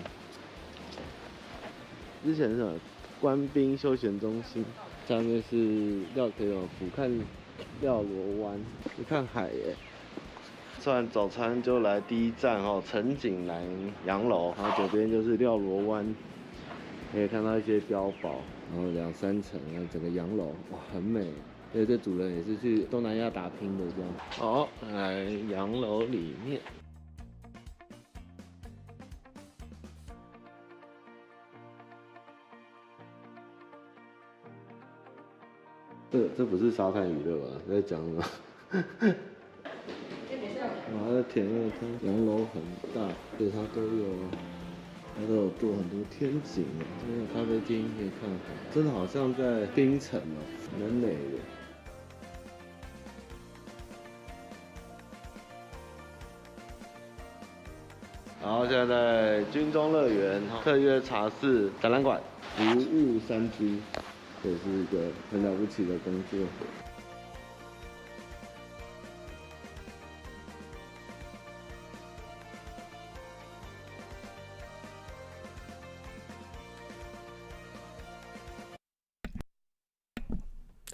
之前是什么？官兵休闲中心，下面是料可以有俯瞰。廖罗湾，你看海耶！吃完早餐就来第一站哦，陈景南洋楼，然后左边就是廖罗湾，可以看到一些碉堡，然后两三层，然后整个洋楼哇，很美。因为这主人也是去东南亚打拼的这样。好，来洋楼里面。这这不是沙滩娱乐吧？在讲什么？哇，这田乐滩洋楼很大，对，它都有，它都有做很多天井。这边咖啡厅可以看看，真的好像在冰城哦，蛮美的。然后现在在军中乐园特约茶室展览馆，服务三居。这也是一个很了不起的工作。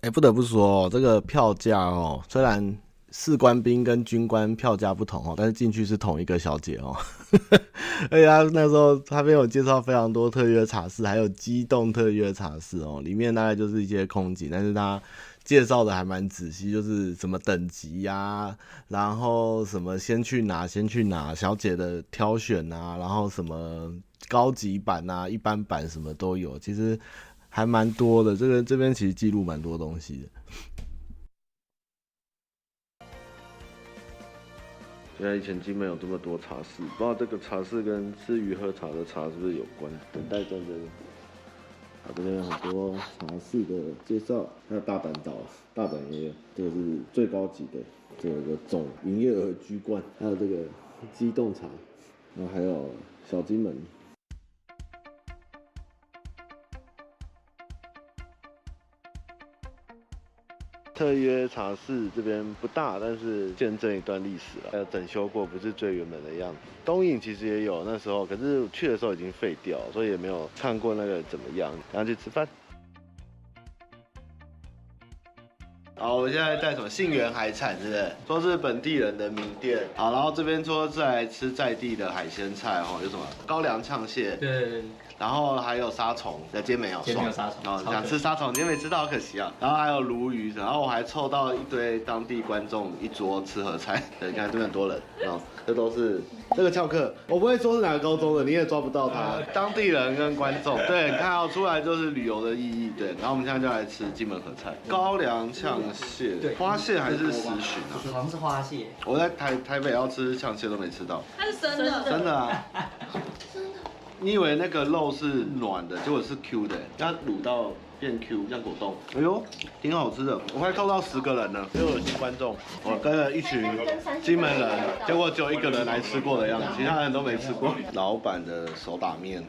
哎、不得不说，这个票价哦，虽然士官兵跟军官票价不同哦，但是进去是同一个小姐哦。而且他那时候他没有介绍非常多特约茶室，还有机动特约茶室哦，里面大概就是一些空姐，但是他介绍的还蛮仔细，就是什么等级呀、然后什么先去哪先去哪，小姐的挑选啊，然后什么高级版啊、一般版什么都有，其实。还蛮多的，这个这边其实记录蛮多东西的。原来以前金门有这么多茶室，不知道这个茶室跟吃鱼喝茶的茶是不是有关？等待战争。啊，这边有很多茶室的介绍，还有大阪岛，大阪也有，这个是最高级的，这个总营业额居冠，还有这个机动茶，然后还有小金门。特约茶室这边不大，但是见证一段历史了。还有整修过，不是最原本的样子。东影其实也有那时候，可是去的时候已经废掉，所以也没有看过那个怎么样。然后去吃饭。好，我们现在在什么信源海产，是不是？说是本地人的名店。好，然后这边说是来吃在地的海鲜菜哦，有什么高粱呛蟹。对，对，对。然后还有沙虫，今天没有，今天没有沙虫。哦，想吃沙虫，今天没吃到，好可惜啊。然后还有鲈鱼，然后我还凑到一堆当地观众一桌吃合菜。对，你看这边很多人，哦，这都是这个翘课，我不会说是哪个高中的，你也抓不到他。当地人跟观众，对，你看哦，出来就是旅游的意义。对，然后我们现在就来吃金门合菜，高粱呛蟹，对，花蟹还是石鲟啊？好像是花蟹。我在台台北要吃呛蟹都没吃到，它是生的，真的啊。你以为那个肉是软的，结果是 Q 的，它卤到变 Q，像果冻。哎呦，挺好吃的。我快扣到十个人了，又有新观众。我跟了一群金门人，结果只有一个人来吃过的样子，其他人都没吃过。老板的手打面，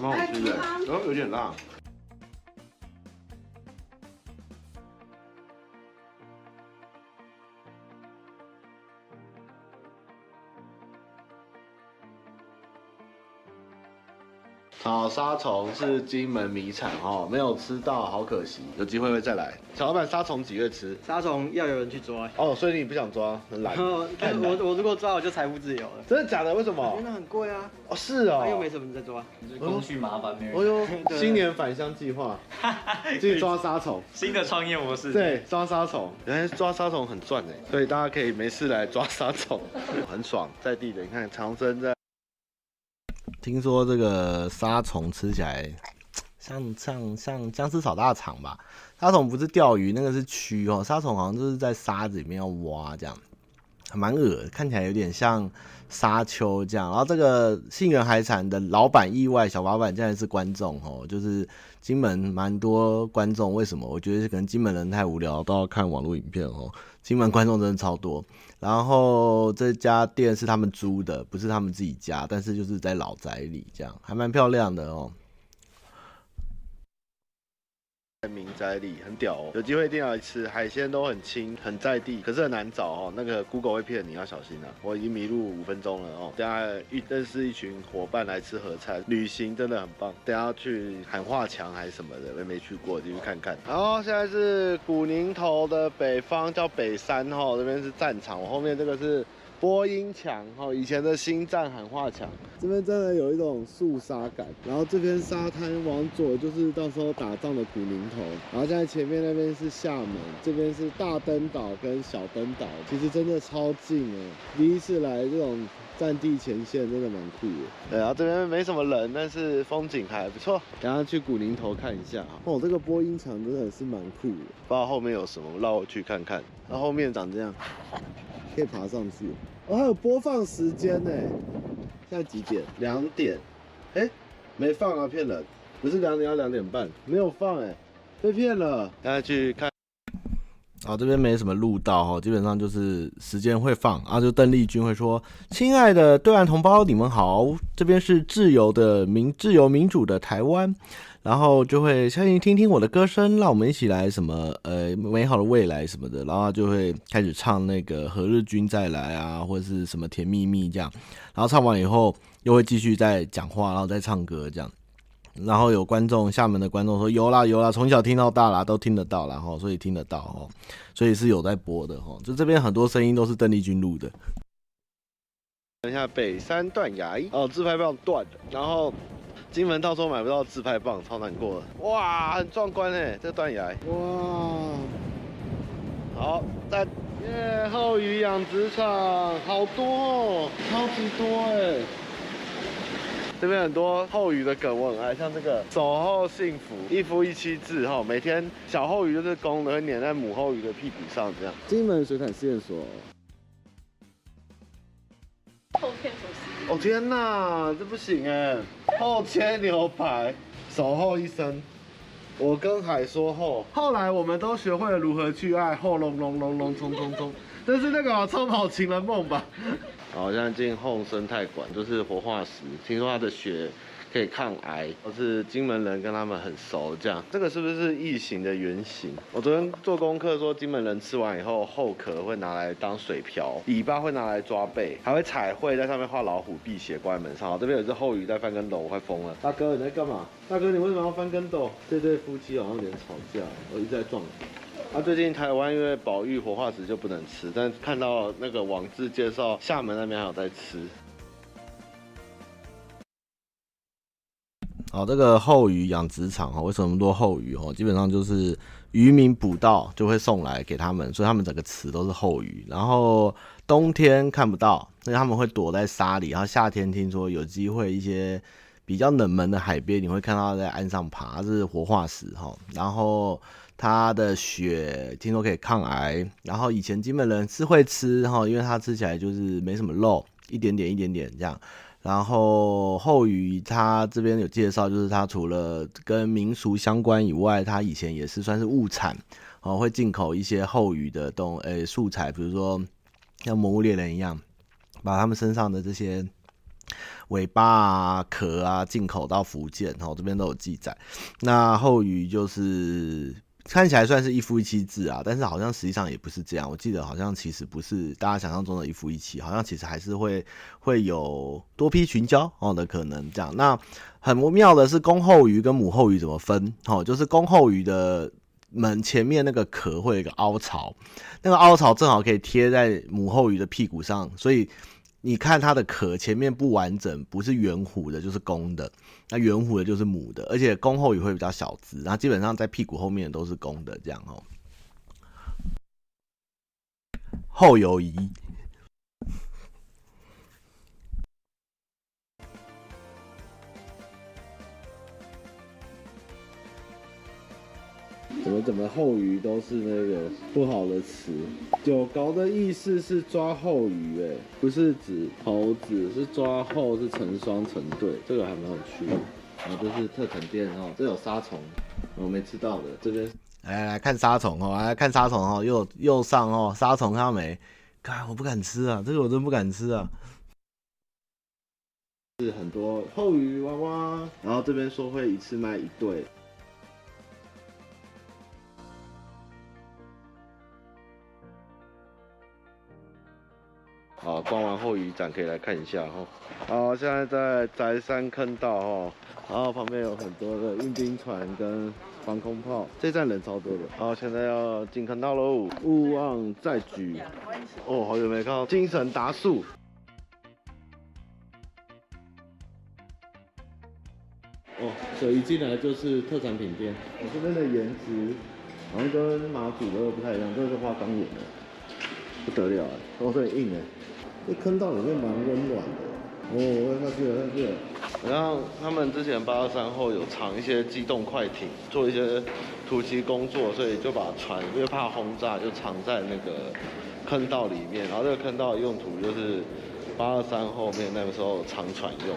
蛮好吃的，然后有点辣。好，沙虫是金门米产哦，没有吃到，好可惜，有机会会再来。小老板，沙虫几月吃？沙虫要有人去抓哦，所以你不想抓，很懒。我我如果抓，我就财富自由了。真的假的？为什么？真的很贵啊。哦，是哦。又没什么在抓，工序麻烦，没人。哦呦，新年返乡计划，去抓沙虫，新的创业模式。对，抓沙虫，原来抓沙虫很赚哎，所以大家可以没事来抓沙虫，很爽，在地的。你看长生在。听说这个沙虫吃起来像像像僵尸炒大肠吧？沙虫不是钓鱼，那个是蛆哦。沙虫好像就是在沙子里面要挖这样，蛮恶，看起来有点像沙丘这样。然后这个信源海产的老板意外，小老板竟然是观众哦，就是金门蛮多观众。为什么？我觉得可能金门人太无聊，都要看网络影片哦。金门观众真的超多。然后这家店是他们租的，不是他们自己家，但是就是在老宅里，这样还蛮漂亮的哦。在民宅里很屌哦，有机会一定要来吃，海鲜都很清，很在地，可是很难找哦。那个 Google 会骗你，要小心啊！我已经迷路五分钟了哦。等下一认识一群伙伴来吃合菜，旅行真的很棒。等下去喊话墙还是什么的，我也没去过，进去看看。然后现在是古宁头的北方叫北山哈，这边是战场，我后面这个是。播音墙哈，以前的新站喊话墙，这边真的有一种肃杀感。然后这边沙滩往左就是到时候打仗的古宁头，然后现在前面那边是厦门，这边是大登岛跟小登岛，其实真的超近哎。第一次来这种战地前线，真的蛮酷的。对，然后这边没什么人，但是风景还不错。等下去古宁头看一下哦，这个播音墙真的是蛮酷的。不知道后面有什么，绕我去看看。那后面长这样，可以爬上去。哦，还有播放时间呢，现在几点？两点。哎、欸，没放啊，骗人！不是两点要两点半，没有放哎，被骗了。大家去看。啊，这边没什么路道哈，基本上就是时间会放啊，就邓丽君会说：“亲爱的对岸同胞，你们好，这边是自由的民、自由民主的台湾。”然后就会相信听听我的歌声，让我们一起来什么呃美好的未来什么的，然后就会开始唱那个何日君再来啊，或者是什么甜蜜蜜这样，然后唱完以后又会继续再讲话，然后再唱歌这样。然后有观众，厦门的观众说有啦有啦，从小听到大啦，都听得到啦，吼，所以听得到哦，所以是有在播的吼，就这边很多声音都是邓丽君录的。等一下北山断崖哦，自拍棒断了，然后。金门到时候买不到自拍棒，超难过的。哇，很壮观哎，这断崖。哇，好，在耶后鱼养殖场，好多哦，超级多哎。这边很多后鱼的梗我很爱，像这个守候幸福，一夫一妻制哈，每天小后鱼就是公的会粘在母后鱼的屁股上这样。金门水产试验所。后片。哦天哪，这不行哎。后切牛排，守候一生。我跟海说后，后来我们都学会了如何去爱。后隆隆隆隆冲冲冲，这是那个超跑情人梦吧？好，现在进后生态馆，就是活化石。听说它的血。可以抗癌，我是金门人，跟他们很熟。这样，这个是不是异形的原型？我昨天做功课说，金门人吃完以后，后壳会拿来当水漂，尾巴会拿来抓背，还会彩绘在上面画老虎辟邪关门上。这边有只后鱼在翻跟斗，我快疯了。大哥你在干嘛？大哥你为什么要翻跟斗？这对夫妻好像有点吵架，我一直在撞。啊，最近台湾因为保育活化石就不能吃，但看到那个网志介绍，厦门那边还有在吃。好，这个后鱼养殖场哈，为什么那么多后鱼哦？基本上就是渔民捕到就会送来给他们，所以他们整个池都是后鱼。然后冬天看不到，所以他们会躲在沙里。然后夏天听说有机会，一些比较冷门的海边，你会看到在岸上爬，这是活化石哈。然后它的血听说可以抗癌。然后以前金门人是会吃哈，因为它吃起来就是没什么肉，一点点一点点这样。然后后鱼，它这边有介绍，就是它除了跟民俗相关以外，它以前也是算是物产，哦，会进口一些后鱼的东诶素材，比如说像《魔物猎人》一样，把他们身上的这些尾巴啊、壳啊进口到福建，哦，这边都有记载。那后鱼就是。看起来算是一夫一妻制啊，但是好像实际上也不是这样。我记得好像其实不是大家想象中的一夫一妻，好像其实还是会会有多批群交哦的可能这样。那很不妙的是公后鱼跟母后鱼怎么分？哦，就是公后鱼的门前面那个壳会有一个凹槽，那个凹槽正好可以贴在母后鱼的屁股上，所以。你看它的壳前面不完整，不是圆弧的，就是公的；那圆弧的就是母的，而且公后也会比较小只，然后基本上在屁股后面都是公的，这样哦。后游移。怎么怎么后鱼都是那个不好的词？九高的意思是抓后鱼，哎，不是指猴子，是抓后是成双成对，这个还蛮有趣的。然后这是特产店哦，这有沙虫，我没吃到的。这边来来来看沙虫哦，来看沙虫哦，右右上哦，沙虫看到没？看我不敢吃啊，这个我真不敢吃啊。是很多后鱼娃娃，然后这边说会一次卖一对。好，逛完后鱼展可以来看一下哈。好，现在在宅山坑道哈，然后旁边有很多的运兵船跟防空炮，这站人超多的。好，现在要进坑道喽，勿忘再举。哦，好久没看到精神达数。哦，水一进来就是特产品店。我这边的颜值好像跟马祖的不太一样，这是花岗岩的，不得了啊，都很硬哎。这坑道里面蛮温暖的哦，我看下去了，看下去了。然后他们之前八二三后有藏一些机动快艇，做一些突击工作，所以就把船因为怕轰炸，就藏在那个坑道里面。然后这个坑道的用途就是八二三后面那个时候藏船用。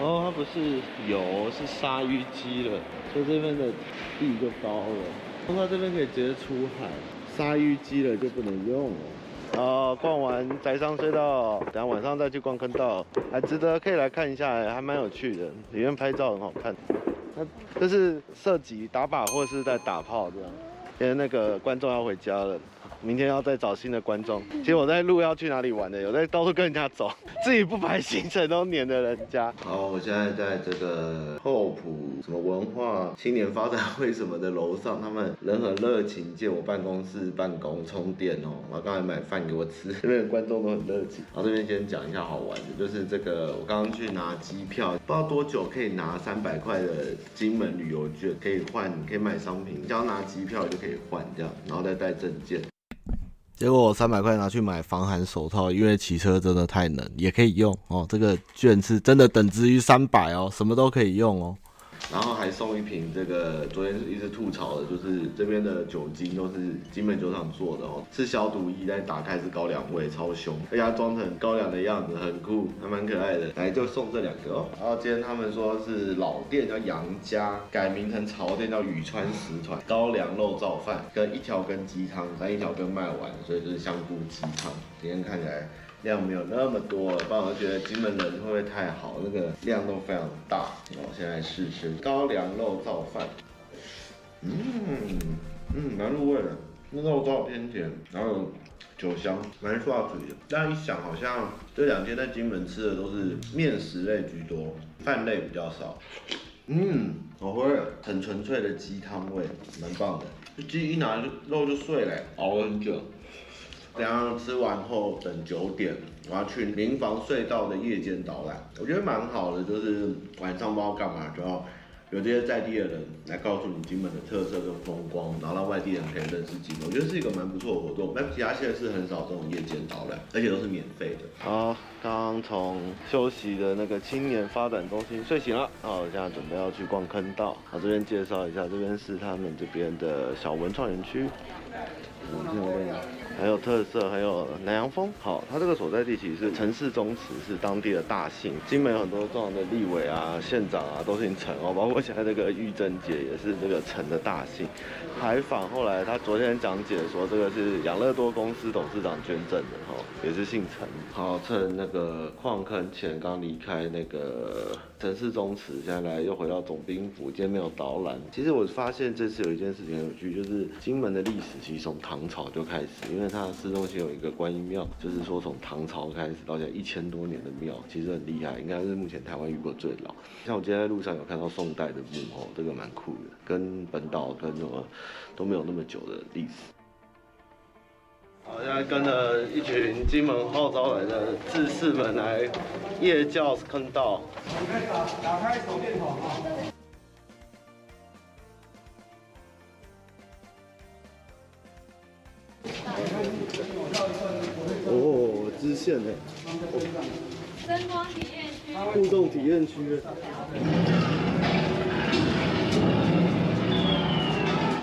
哦，它不是油，是鲨鱼机了，所以这边的地就高了。这边可以直接出海，鲨鱼机了就不能用了。啊，逛完宅上隧道，等下晚上再去逛坑道，还值得可以来看一下，还蛮有趣的，里面拍照很好看。那这是射击打靶或是在打炮这样，因为那个观众要回家了。明天要再找新的观众。其实我在路要去哪里玩的，有在到处跟人家走，自己不排行程都黏着人家。好，我现在在这个厚朴什么文化青年发展会什么的楼上，他们人很热情，借我办公室办公充电哦。然后刚才买饭给我吃，这边的观众都很热情。然后这边先讲一下好玩的，就是这个我刚刚去拿机票，不知道多久可以拿三百块的金门旅游券，可以换，可以买商品，只要拿机票就可以换这样，然后再带证件。结果我三百块拿去买防寒手套，因为骑车真的太冷，也可以用哦。这个券是真的等值于三百哦，什么都可以用哦。然后还送一瓶这个，昨天一直吐槽的，就是这边的酒精都是金门酒厂做的哦，是消毒液，但打开是高粱味，超凶，而且它装成高粱的样子，很酷，还蛮可爱的。来就送这两个哦。然后今天他们说是老店叫杨家，改名成潮店叫宇川食团，高粱肉燥饭跟一条根鸡汤，但一条根卖完，所以就是香菇鸡汤。今天看起来。量没有那么多，不然我觉得金门人会不会太好？那个量都非常大。我现在试试高粱肉燥饭，嗯嗯，蛮入味的，那肉燥偏甜，然后酒香，蛮刷嘴的。这样一想，好像这两天在金门吃的都是面食类居多，饭类比较少。嗯，好喝，很纯粹的鸡汤味，蛮棒的。这鸡一拿就肉就碎了，熬了很久。等下吃完后，等九点，我要去民房隧道的夜间导览，我觉得蛮好的，就是晚上不知道干嘛，就要有这些在地的人来告诉你金门的特色跟风光，然后让外地人可以认识金门，我觉得是一个蛮不错的活动。那其他县市很少这种夜间导览，而且都是免费的。好，刚从休息的那个青年发展中心睡醒了，好，现在准备要去逛坑道。好，这边介绍一下，这边是他们这边的小文创园区。嗯很有特色，很有南洋风。好，它这个所在地其实是陈氏宗祠，是当地的大姓。金门有很多重要的立委啊、县长啊，都姓陈哦。包括现在这个玉珍姐也是这个陈的大姓。海访后来他昨天讲解说，这个是养乐多公司董事长捐赠的哈，也是姓陈。好，趁那个矿坑前刚离开那个陈氏宗祠，现在来又回到总兵府，今天没有导览。其实我发现这次有一件事情很有趣，就是金门的历史其实从唐朝就开始，因为它市中心有一个观音庙，就是说从唐朝开始到现在一千多年的庙，其实很厉害，应该是目前台湾遇过最老。像我今天在路上有看到宋代的墓哦，这个蛮酷的，跟本岛跟什么都没有那么久的历史。好，现在跟着一群金门号召来的志士们来夜教坑道。打开手电筒啊！哦，支线呢？灯光体验区，互动体验区。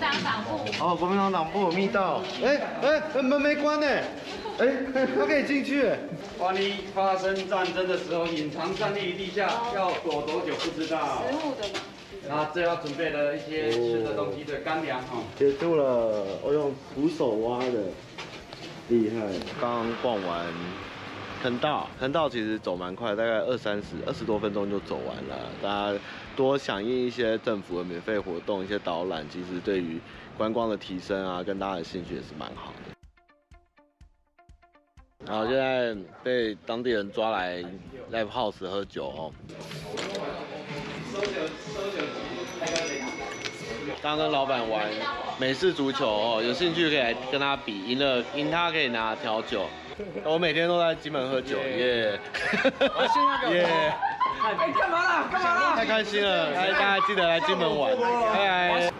党党部。哦，国民党党部有密道。哎哎，门没关呢。哎，他可以进去。万一发生战争的时候，隐藏战力地下，要躲多久不知道。食物的吗？然后这要准备了一些吃的东西，对，干粮哈。结束了，我用徒手挖的。厉害！刚逛完坑道，坑道其实走蛮快，大概二三十、二十多分钟就走完了。大家多响应一些政府的免费活动，一些导览，其实对于观光的提升啊，跟大家的兴趣也是蛮好的。然后现在被当地人抓来 live house 喝酒哦。刚跟老板玩美式足球哦，有兴趣可以来跟他比，赢了赢他可以拿调酒。我每天都在金门喝酒，耶！耶！哎，干嘛啦？干嘛啦？太开心了！来，大家记得来金门玩，拜拜。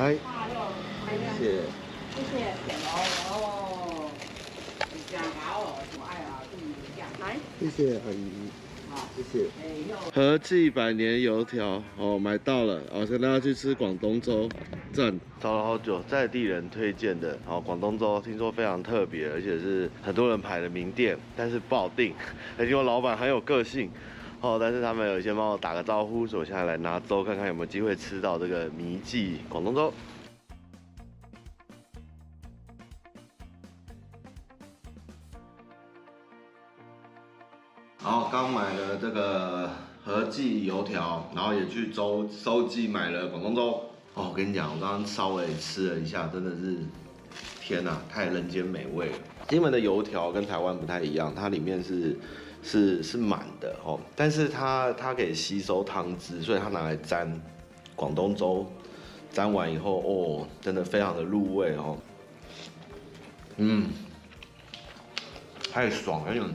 来，谢谢。谢谢。谢谢阿姨。好，谢谢。和记百年油条哦，买到了哦，跟大家去吃广东粥，赞。找了好久，在地人推荐的哦，广东粥听说非常特别，而且是很多人排的名店，但是不好订。而且我老板很有个性哦，但是他们有先帮我打个招呼，所以我现在来拿粥，看看有没有机会吃到这个迷记广东粥。然后刚买了这个和记油条，然后也去周收记买了广东粥。哦，我跟你讲，我刚刚稍微吃了一下，真的是天哪，太人间美味了。金门的油条跟台湾不太一样，它里面是是是满的哦，但是它它可以吸收汤汁，所以它拿来沾广东粥，沾完以后哦，真的非常的入味哦。嗯，太爽了，因为。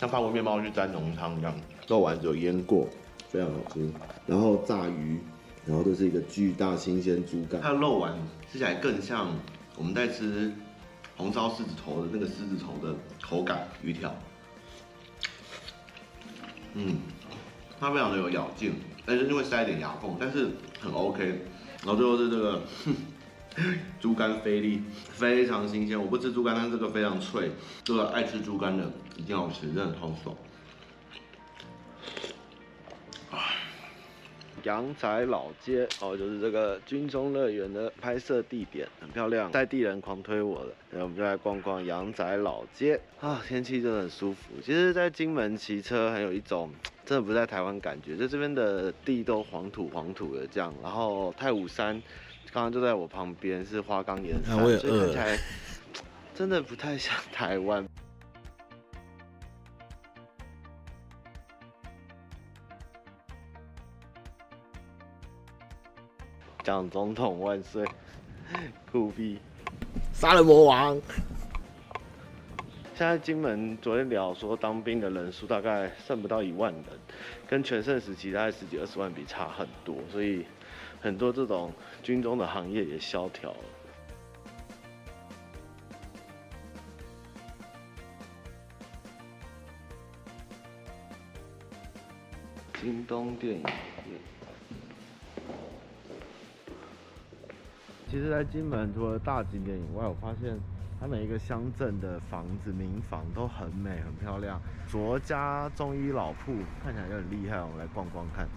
像法国面包去沾浓汤一样，肉丸子有腌过，非常好吃。然后炸鱼，然后这是一个巨大新鲜猪肝，它的肉丸吃起来更像我们在吃红烧狮子头的那个狮子头的口感，鱼条。嗯，它非常的有咬劲，但是就会塞一点牙缝，但是很 OK。然后最后是这个。猪肝菲力非常新鲜，我不吃猪肝，但是这个非常脆，这个爱吃猪肝的一定要吃，真的超爽。阳仔老街哦，就是这个军中乐园的拍摄地点，很漂亮，在地人狂推我的，然后我们就来逛逛阳仔老街啊，天气真的很舒服。其实，在金门骑车很有一种真的不在台湾感觉，就这边的地都黄土黄土的这样，然后太武山。刚刚就在我旁边，是花岗岩山，所以看起来真的不太像台湾。蒋总统万岁！酷毙！杀人魔王！现在金门昨天聊说当兵的人数大概剩不到一万人，跟全盛时期大概十几二十万比差很多，所以。很多这种军中的行业也萧条了。金东电影其实，在金门除了大景点以外，我发现它每一个乡镇的房子、民房都很美、很漂亮。卓家中医老铺看起来就很厉害，我们来逛逛看。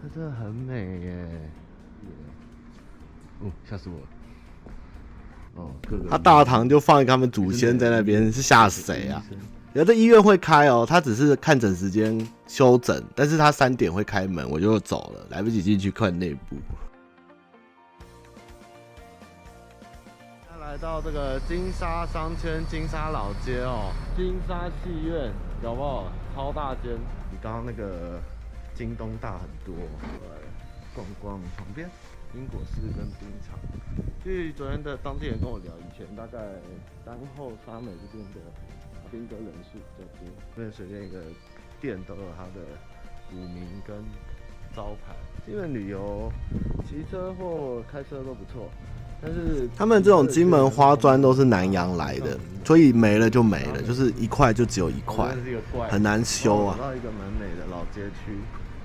它真的很美耶！哦，吓死我了！哦，他大堂就放一个他们祖先在那边，是吓死谁啊？有的医院会开哦，他只是看诊时间休诊，但是他三点会开门，我就走了，来不及进去看内部。来到这个金沙商圈金沙老街哦，金沙戏院有没有？超大间，比刚刚那个。京东大很多，来逛逛旁边，英国式跟冰场。据昨天的当地人跟我聊，以前大概丹后沙美这边的兵哥人数比较多，因为随便一个店都有它的古名跟招牌。金门旅游，骑车或开车都不错，但是他们这种金门花砖都是南洋来的，所以没了就没了，就是一块就只有一块，很难修啊。找到一个蛮美的老街区。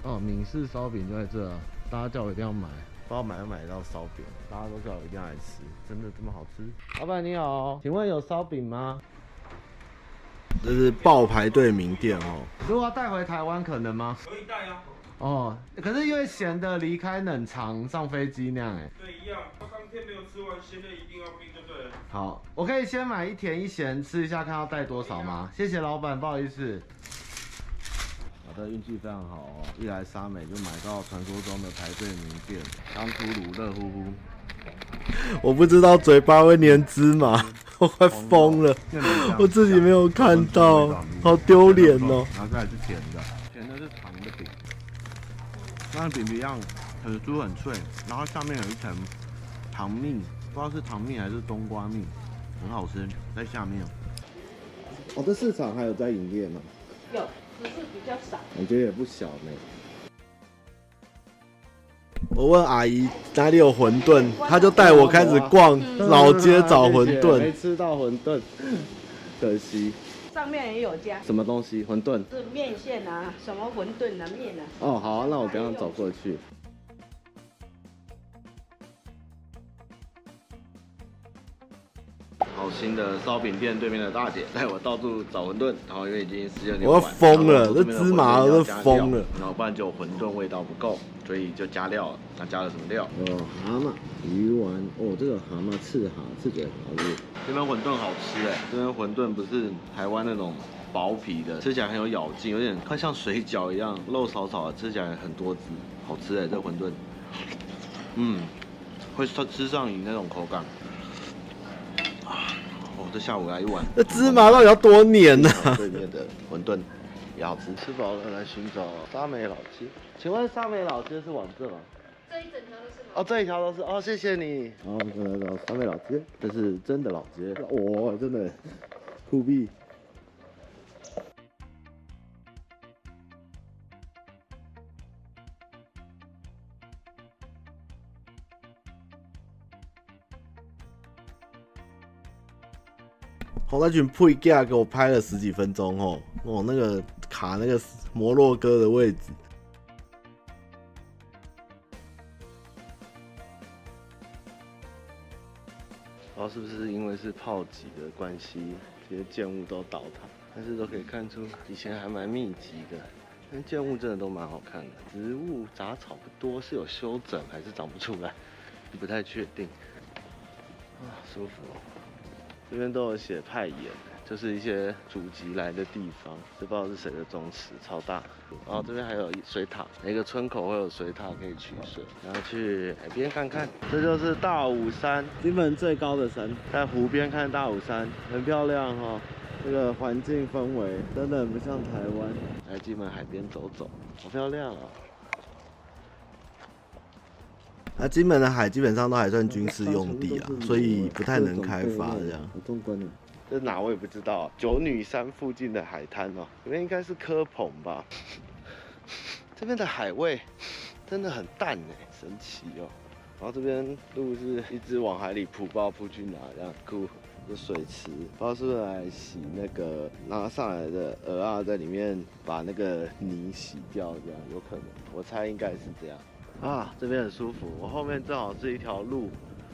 哦，闽式烧饼就在这啊！大家叫我一定要买，不知道买不买到烧饼，大家都叫我一定要来吃，真的这么好吃？老板你好，请问有烧饼吗？这是爆排队名店哦。如果要带回台湾可能吗？可以带啊。哦，可是因为咸的离开冷藏上飞机那样哎。对，一样。他当天没有吃完咸的，一定要冰就对了。好，我可以先买一甜一咸吃一下，看要带多少吗？谢谢老板，不好意思。我的运气非常好哦，一来沙美就买到传说中的排队名店，刚出炉热乎乎。我不知道嘴巴会粘芝麻，我快疯了，我自己没有看到，好丢脸哦。然后这还是甜的，那饼皮一样很酥很脆，然后下面有一层糖蜜，不知道是糖蜜还是冬瓜蜜，很好吃，在下面。哦，这市场还有在营业吗？有。只是比较少，我觉得也不小呢。我问阿姨哪里有馄饨，她就带我开始逛老街找馄饨，没吃到馄饨，可惜。上面也有加，什么东西？馄饨？是面线啊，什么馄饨啊，面啊。哦，好啊，那我刚刚走过去。好心的烧饼店对面的大姐带我到处找馄饨，然后因为已经时间有点，我要疯了，这芝麻都疯了，然后不然就馄饨味道不够，所以就加料了。那加了什么料？哦，蛤蟆、鱼丸，哦，这个蛤蟆刺蛤，刺嘴好吃。这边馄饨好吃哎，这边馄饨不是台湾那种薄皮的，吃起来很有咬劲，有点快像水饺一样，肉少少的，吃起来很多汁，好吃哎，这个馄饨，嗯，会吃吃上瘾那种口感。这下午来一碗，这芝麻到底要多黏呢？对面的馄饨也好吃。吃饱了来寻找沙美老街。请问沙美老街是往这吗？这一整条都是。哦，这一条都是哦，谢谢你。好，我们来找沙美老街，这是真的老街。哇、哦，真的酷毙。我那群配架给我拍了十几分钟哦，哦，那个卡那个摩洛哥的位置，不知道是不是因为是炮击的关系，这些建物都倒塌，但是都可以看出以前还蛮密集的，但建物真的都蛮好看的，植物杂草不多，是有修整还是长不出来，不太确定。啊，舒服哦。这边都有写派盐，就是一些祖籍来的地方，这不知道是谁的宗祠，超大。然后这边还有水塔，每个村口会有水塔可以取水。然后去海边看看，这就是大武山，金门最高的山，在湖边看大武山，很漂亮哈、哦。这个环境氛围真的很不像台湾。来金门海边走走，好漂亮啊、哦。那金门的海基本上都还算军事用地啊，所以不太能开发这样。好壮观的，这哪我也不知道。九女山附近的海滩哦，里面应该是科棚吧。这边的海味真的很淡哎，神奇哦。然后这边路是一直往海里扑，不知道扑去哪这样。酷，这水池，不知道是不是来洗那个拿上来的鹅啊，在里面把那个泥洗掉这样，有可能。我猜应该是这样。啊，这边很舒服。我后面正好是一条路，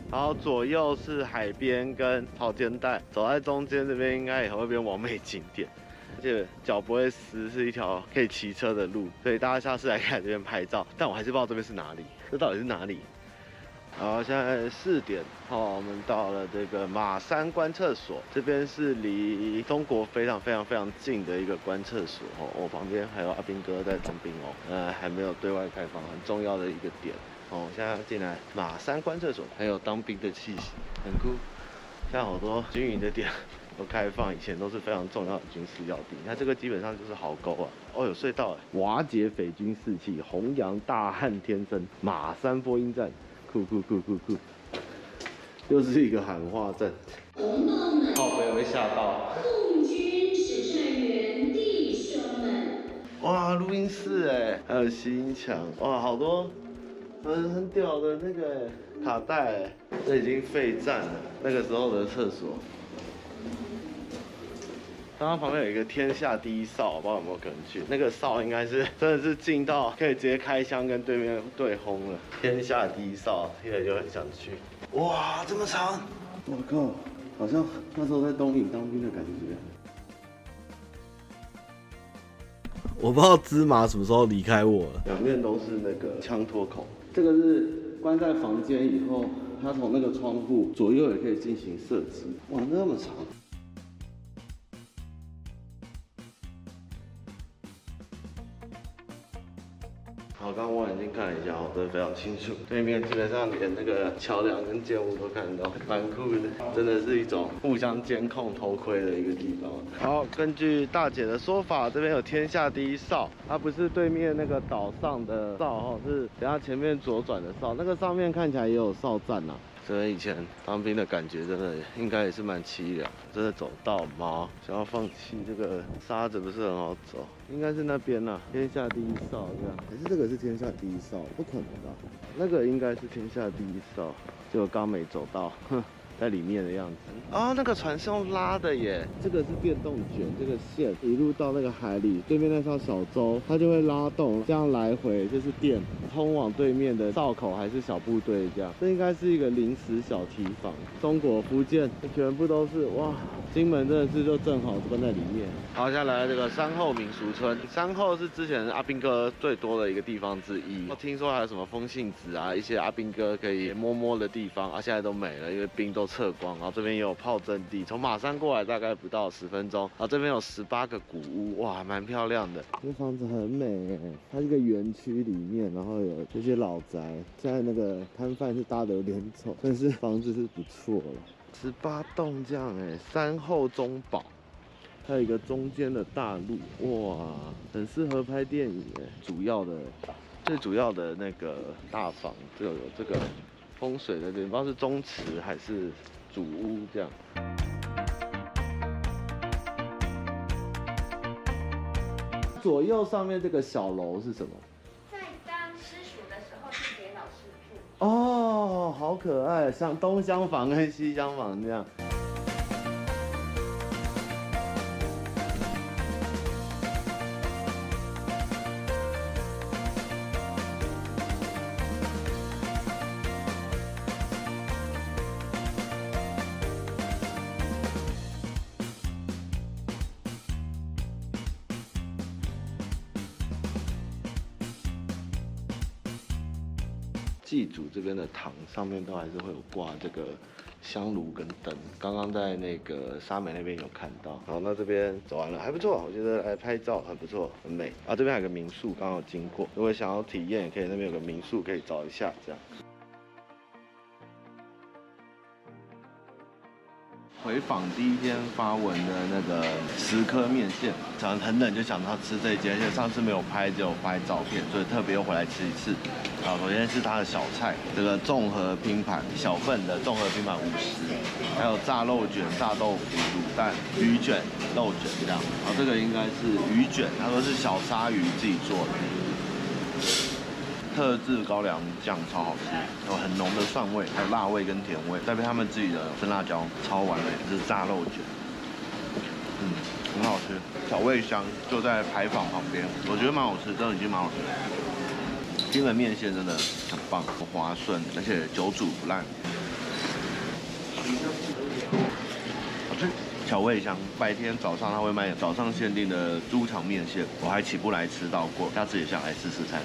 然后左右是海边跟草间带，走在中间这边应该也会变完美景点，而且脚不会湿，是一条可以骑车的路，所以大家下次来看这边拍照。但我还是不知道这边是哪里，这到底是哪里？好，现在四点，好，我们到了这个马山观测所，这边是离中国非常非常非常近的一个观测所哦。我旁边还有阿兵哥在当兵哦，呃，还没有对外开放，很重要的一个点哦。现在进来马山观测所，还有当兵的气息，很酷。现在好多军营的点都开放，以前都是非常重要的军事要地。你看这个基本上就是壕沟啊，哦，有隧道哎，瓦解匪军士气，弘扬大汉天生，马山播音站。酷酷酷酷酷，又是一个喊话阵。炮灰会吓到。共军指战员弟兄们。哇，录音室哎，还有吸音墙，哇，好多很很屌的那个卡带，这已经废站了，那个时候的厕所。刚刚旁边有一个天下第一哨，我不知道有没有可能去。那个哨应该是真的是近到可以直接开枪跟对面对轰了。天下第一哨，现在就很想去。哇，这么长！我靠，好像那时候在东影当兵的感觉。我不知道芝麻什么时候离开我了。两面都是那个枪托口，这个是关在房间以后，它从那个窗户左右也可以进行射击。哇，那么长！刚刚望远镜看了一下，哦，真的非常清楚。对面基本上连那个桥梁跟建物都看得到，蛮酷的。真的是一种互相监控、偷窥的一个地方。好，根据大姐的说法，这边有天下第一哨，它不是对面那个岛上的哨，哈，是等下前面左转的哨。那个上面看起来也有哨站呐。所以以前当兵的感觉真的应该也是蛮凄凉，真的走到吗？想要放弃这个沙子不是很好走，应该是那边呐，天下第一哨这样，还是这个是天下第一哨？不可能的？那个应该是天下第一哨，结果刚没走到，哼，在里面的样子。哦，那个船是用拉的耶，这个是电动卷，这个线一路到那个海里，对面那艘小舟它就会拉动，这样来回就是电，通往对面的哨口还是小部队这样。这应该是一个临时小提防。中国福建全部都是哇，金门真的是就正好关在里面。好，接下来这个山后民俗村，山后是之前阿兵哥最多的一个地方之一。我听说还有什么风信子啊，一些阿兵哥可以摸摸的地方啊，现在都没了，因为兵都撤光。然后这边也有炮阵地，从马山过来大概不到十分钟。然后这边有十八个古屋，哇，还蛮漂亮的。这房子很美，它是一个园区里面，然后有这些老宅。现在那个摊贩是搭的有点丑，但是房子是不错了。十八栋这样哎，山后中宝。还有一个中间的大路，哇，很适合拍电影哎。主要的，最主要的那个大房就有这个风水的地方，不知道是宗祠还是主屋这样。左右上面这个小楼是什么？在当私塾的时候是给老师住。哦，好可爱，像东厢房跟西厢房这样。祭祖这边的堂上面都还是会有挂这个香炉跟灯，刚刚在那个沙美那边有看到。好，那这边走完了，还不错，我觉得来拍照很不错，很美。啊，这边还有个民宿，刚好经过，如果想要体验，可以那边有个民宿可以找一下，这样。回访第一天发文的那个石刻面线，想很冷就想到吃这一间，而且上次没有拍，只有拍照片，所以特别又回来吃一次。啊，首先是它的小菜，这个综合拼盘，小份的综合拼盘五十，还有炸肉卷、炸豆腐、卤蛋、鱼卷、肉卷这样。啊这个应该是鱼卷，他说是小鲨鱼自己做的。特制高粱酱超好吃，有很浓的蒜味，还有辣味跟甜味，再配他们自己的生辣椒，超完美。这是炸肉卷，嗯，很好吃。小味香就在牌坊旁边，我觉得蛮好吃，真的已经蛮好吃。金门面线真的很棒，很滑顺，而且久煮不烂，小味香，白天早上他会卖早上限定的猪肠面线，我还起不来吃到过，下次也想来试试看。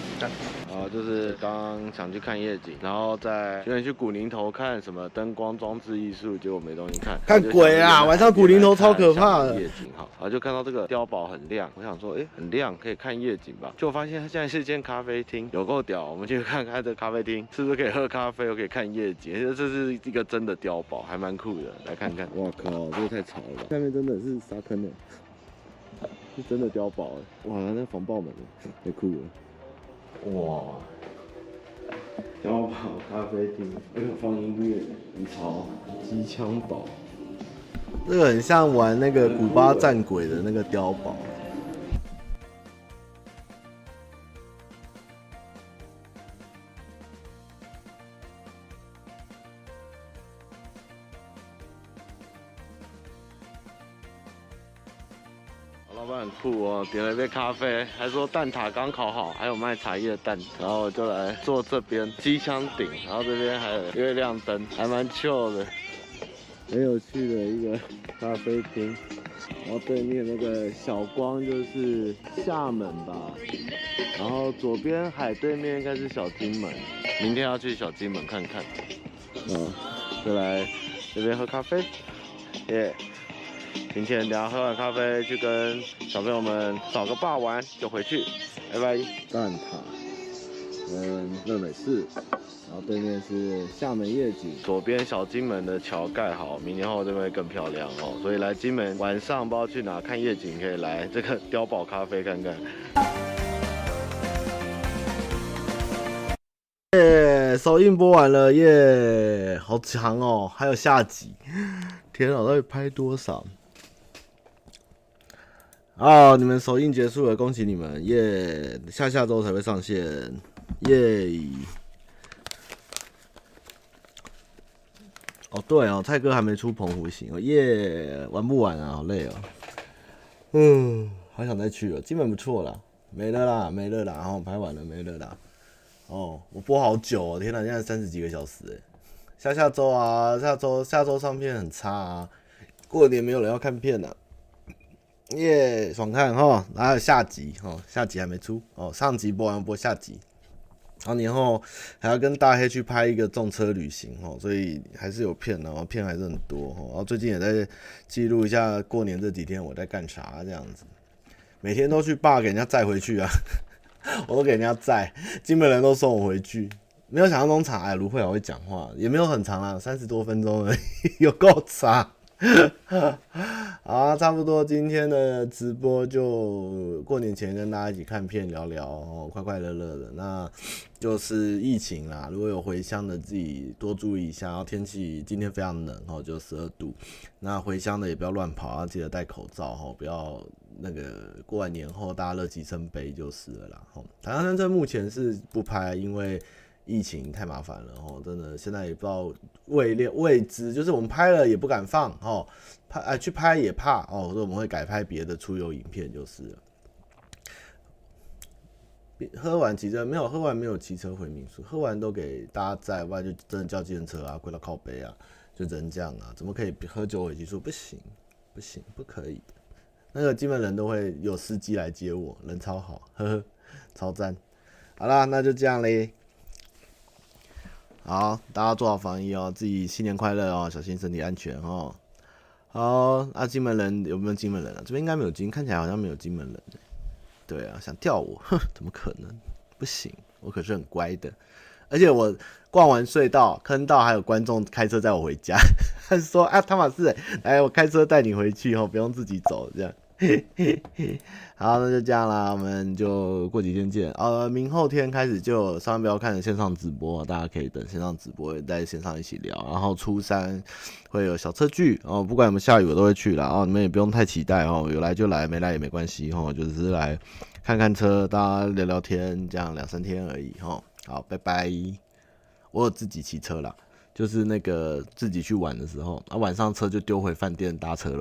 啊，就是刚刚想去看夜景，然后在有点去古宁头看什么灯光装置艺术，结果没东西看。看鬼啊！晚上古宁头超可怕的。夜景好，然后就看到这个碉堡很亮，我想说，哎，很亮，可以看夜景吧？就我发现它现在是一间咖啡厅，有够屌！我们去看看这咖啡厅，是不是可以喝咖啡，又可以看夜景？这是一个真的碉堡，还蛮酷的，来看看。哇靠，这个太吵了。下面真的是沙坑呢，是真的碉堡哎！哇，那防爆门太酷了！哇，碉堡咖啡厅，还有放音乐，你瞧，机枪堡，这个很像玩那个古巴战鬼的那个碉堡。点了一杯咖啡，还说蛋挞刚烤好，还有卖茶叶蛋，然后我就来坐这边机枪顶，然后这边还有月亮灯，还蛮 chill 的，很有趣的一个咖啡厅。然后对面那个小光就是厦门吧，然后左边海对面应该是小金门，明天要去小金门看看。嗯，就来这边喝咖啡，耶、yeah。今天等下喝完咖啡，去跟小朋友们找个爸玩，就回去，拜拜。蛋挞跟乐美式，然后对面是厦门夜景，左边小金门的桥盖好，明年后这边会更漂亮哦。所以来金门晚上不知道去哪看夜景，可以来这个碉堡咖啡看看。耶，首映播完了耶，好长哦，还有下集。天啊，到底拍多少？哦，你们首映结束了，恭喜你们耶下下周才会上线耶！哦，对哦，蔡哥还没出澎湖行哦，耶，玩不玩啊？好累哦。嗯，好想再去哦，基本不错啦，没了啦，没了啦，然后拍完了，没了啦。哦，我播好久哦，天哪，现在三十几个小时哎。下下周啊，下周下周上片很差啊，过年没有人要看片啊。耶，爽看哈，然后还有下集哈，下集还没出哦，上集播完播下集。然后年后还要跟大黑去拍一个重车旅行哦，所以还是有片的哦，片还是很多哦。然后最近也在记录一下过年这几天我在干啥这样子，每天都去爸给人家载回去啊，我都给人家载，金门人都送我回去，没有想象中长。哎，卢慧好会讲话，也没有很长啊，三十多分钟而已，有够长。好，差不多今天的直播就过年前跟大家一起看片聊聊哦，快快乐乐的。那就是疫情啦，如果有回乡的自己多注意一下。然后天气今天非常冷哦，就十二度。那回乡的也不要乱跑，要记得戴口罩哦，不要那个过完年后大家乐极生悲就是了啦。吼，台湾山目前是不拍，因为。疫情太麻烦了哦，真的，现在也不知道未料未知，就是我们拍了也不敢放哦，拍哎去拍也怕哦，所以我们会改拍别的出游影片就是了。喝完骑车没有，喝完没有骑车回民宿，喝完都给大家在外就真的叫计程车啊，跪到靠背啊，就只能这样啊，怎么可以喝酒回民宿？不行，不行，不可以。那个基本人都会有司机来接我，人超好，呵呵，超赞。好啦，那就这样嘞。好，大家做好防疫哦，自己新年快乐哦，小心身体安全哦。好，那、啊、金门人有没有金门人啊？这边应该没有金，看起来好像没有金门人。对啊，想钓我，哼，怎么可能？不行，我可是很乖的。而且我逛完隧道、坑道，还有观众开车载我回家。他 说：“啊，汤玛士，来，我开车带你回去哦，不用自己走，这样。”好，那就这样啦，我们就过几天见。呃，明后天开始就千万不要看线上直播，大家可以等线上直播，在线上一起聊。然后初三会有小车聚哦，不管有没有下雨，我都会去啦。哦，你们也不用太期待哦，有来就来，没来也没关系哦，就只是来看看车，大家聊聊天，这样两三天而已哦。好，拜拜。我有自己骑车啦，就是那个自己去玩的时候，啊，晚上车就丢回饭店搭车了。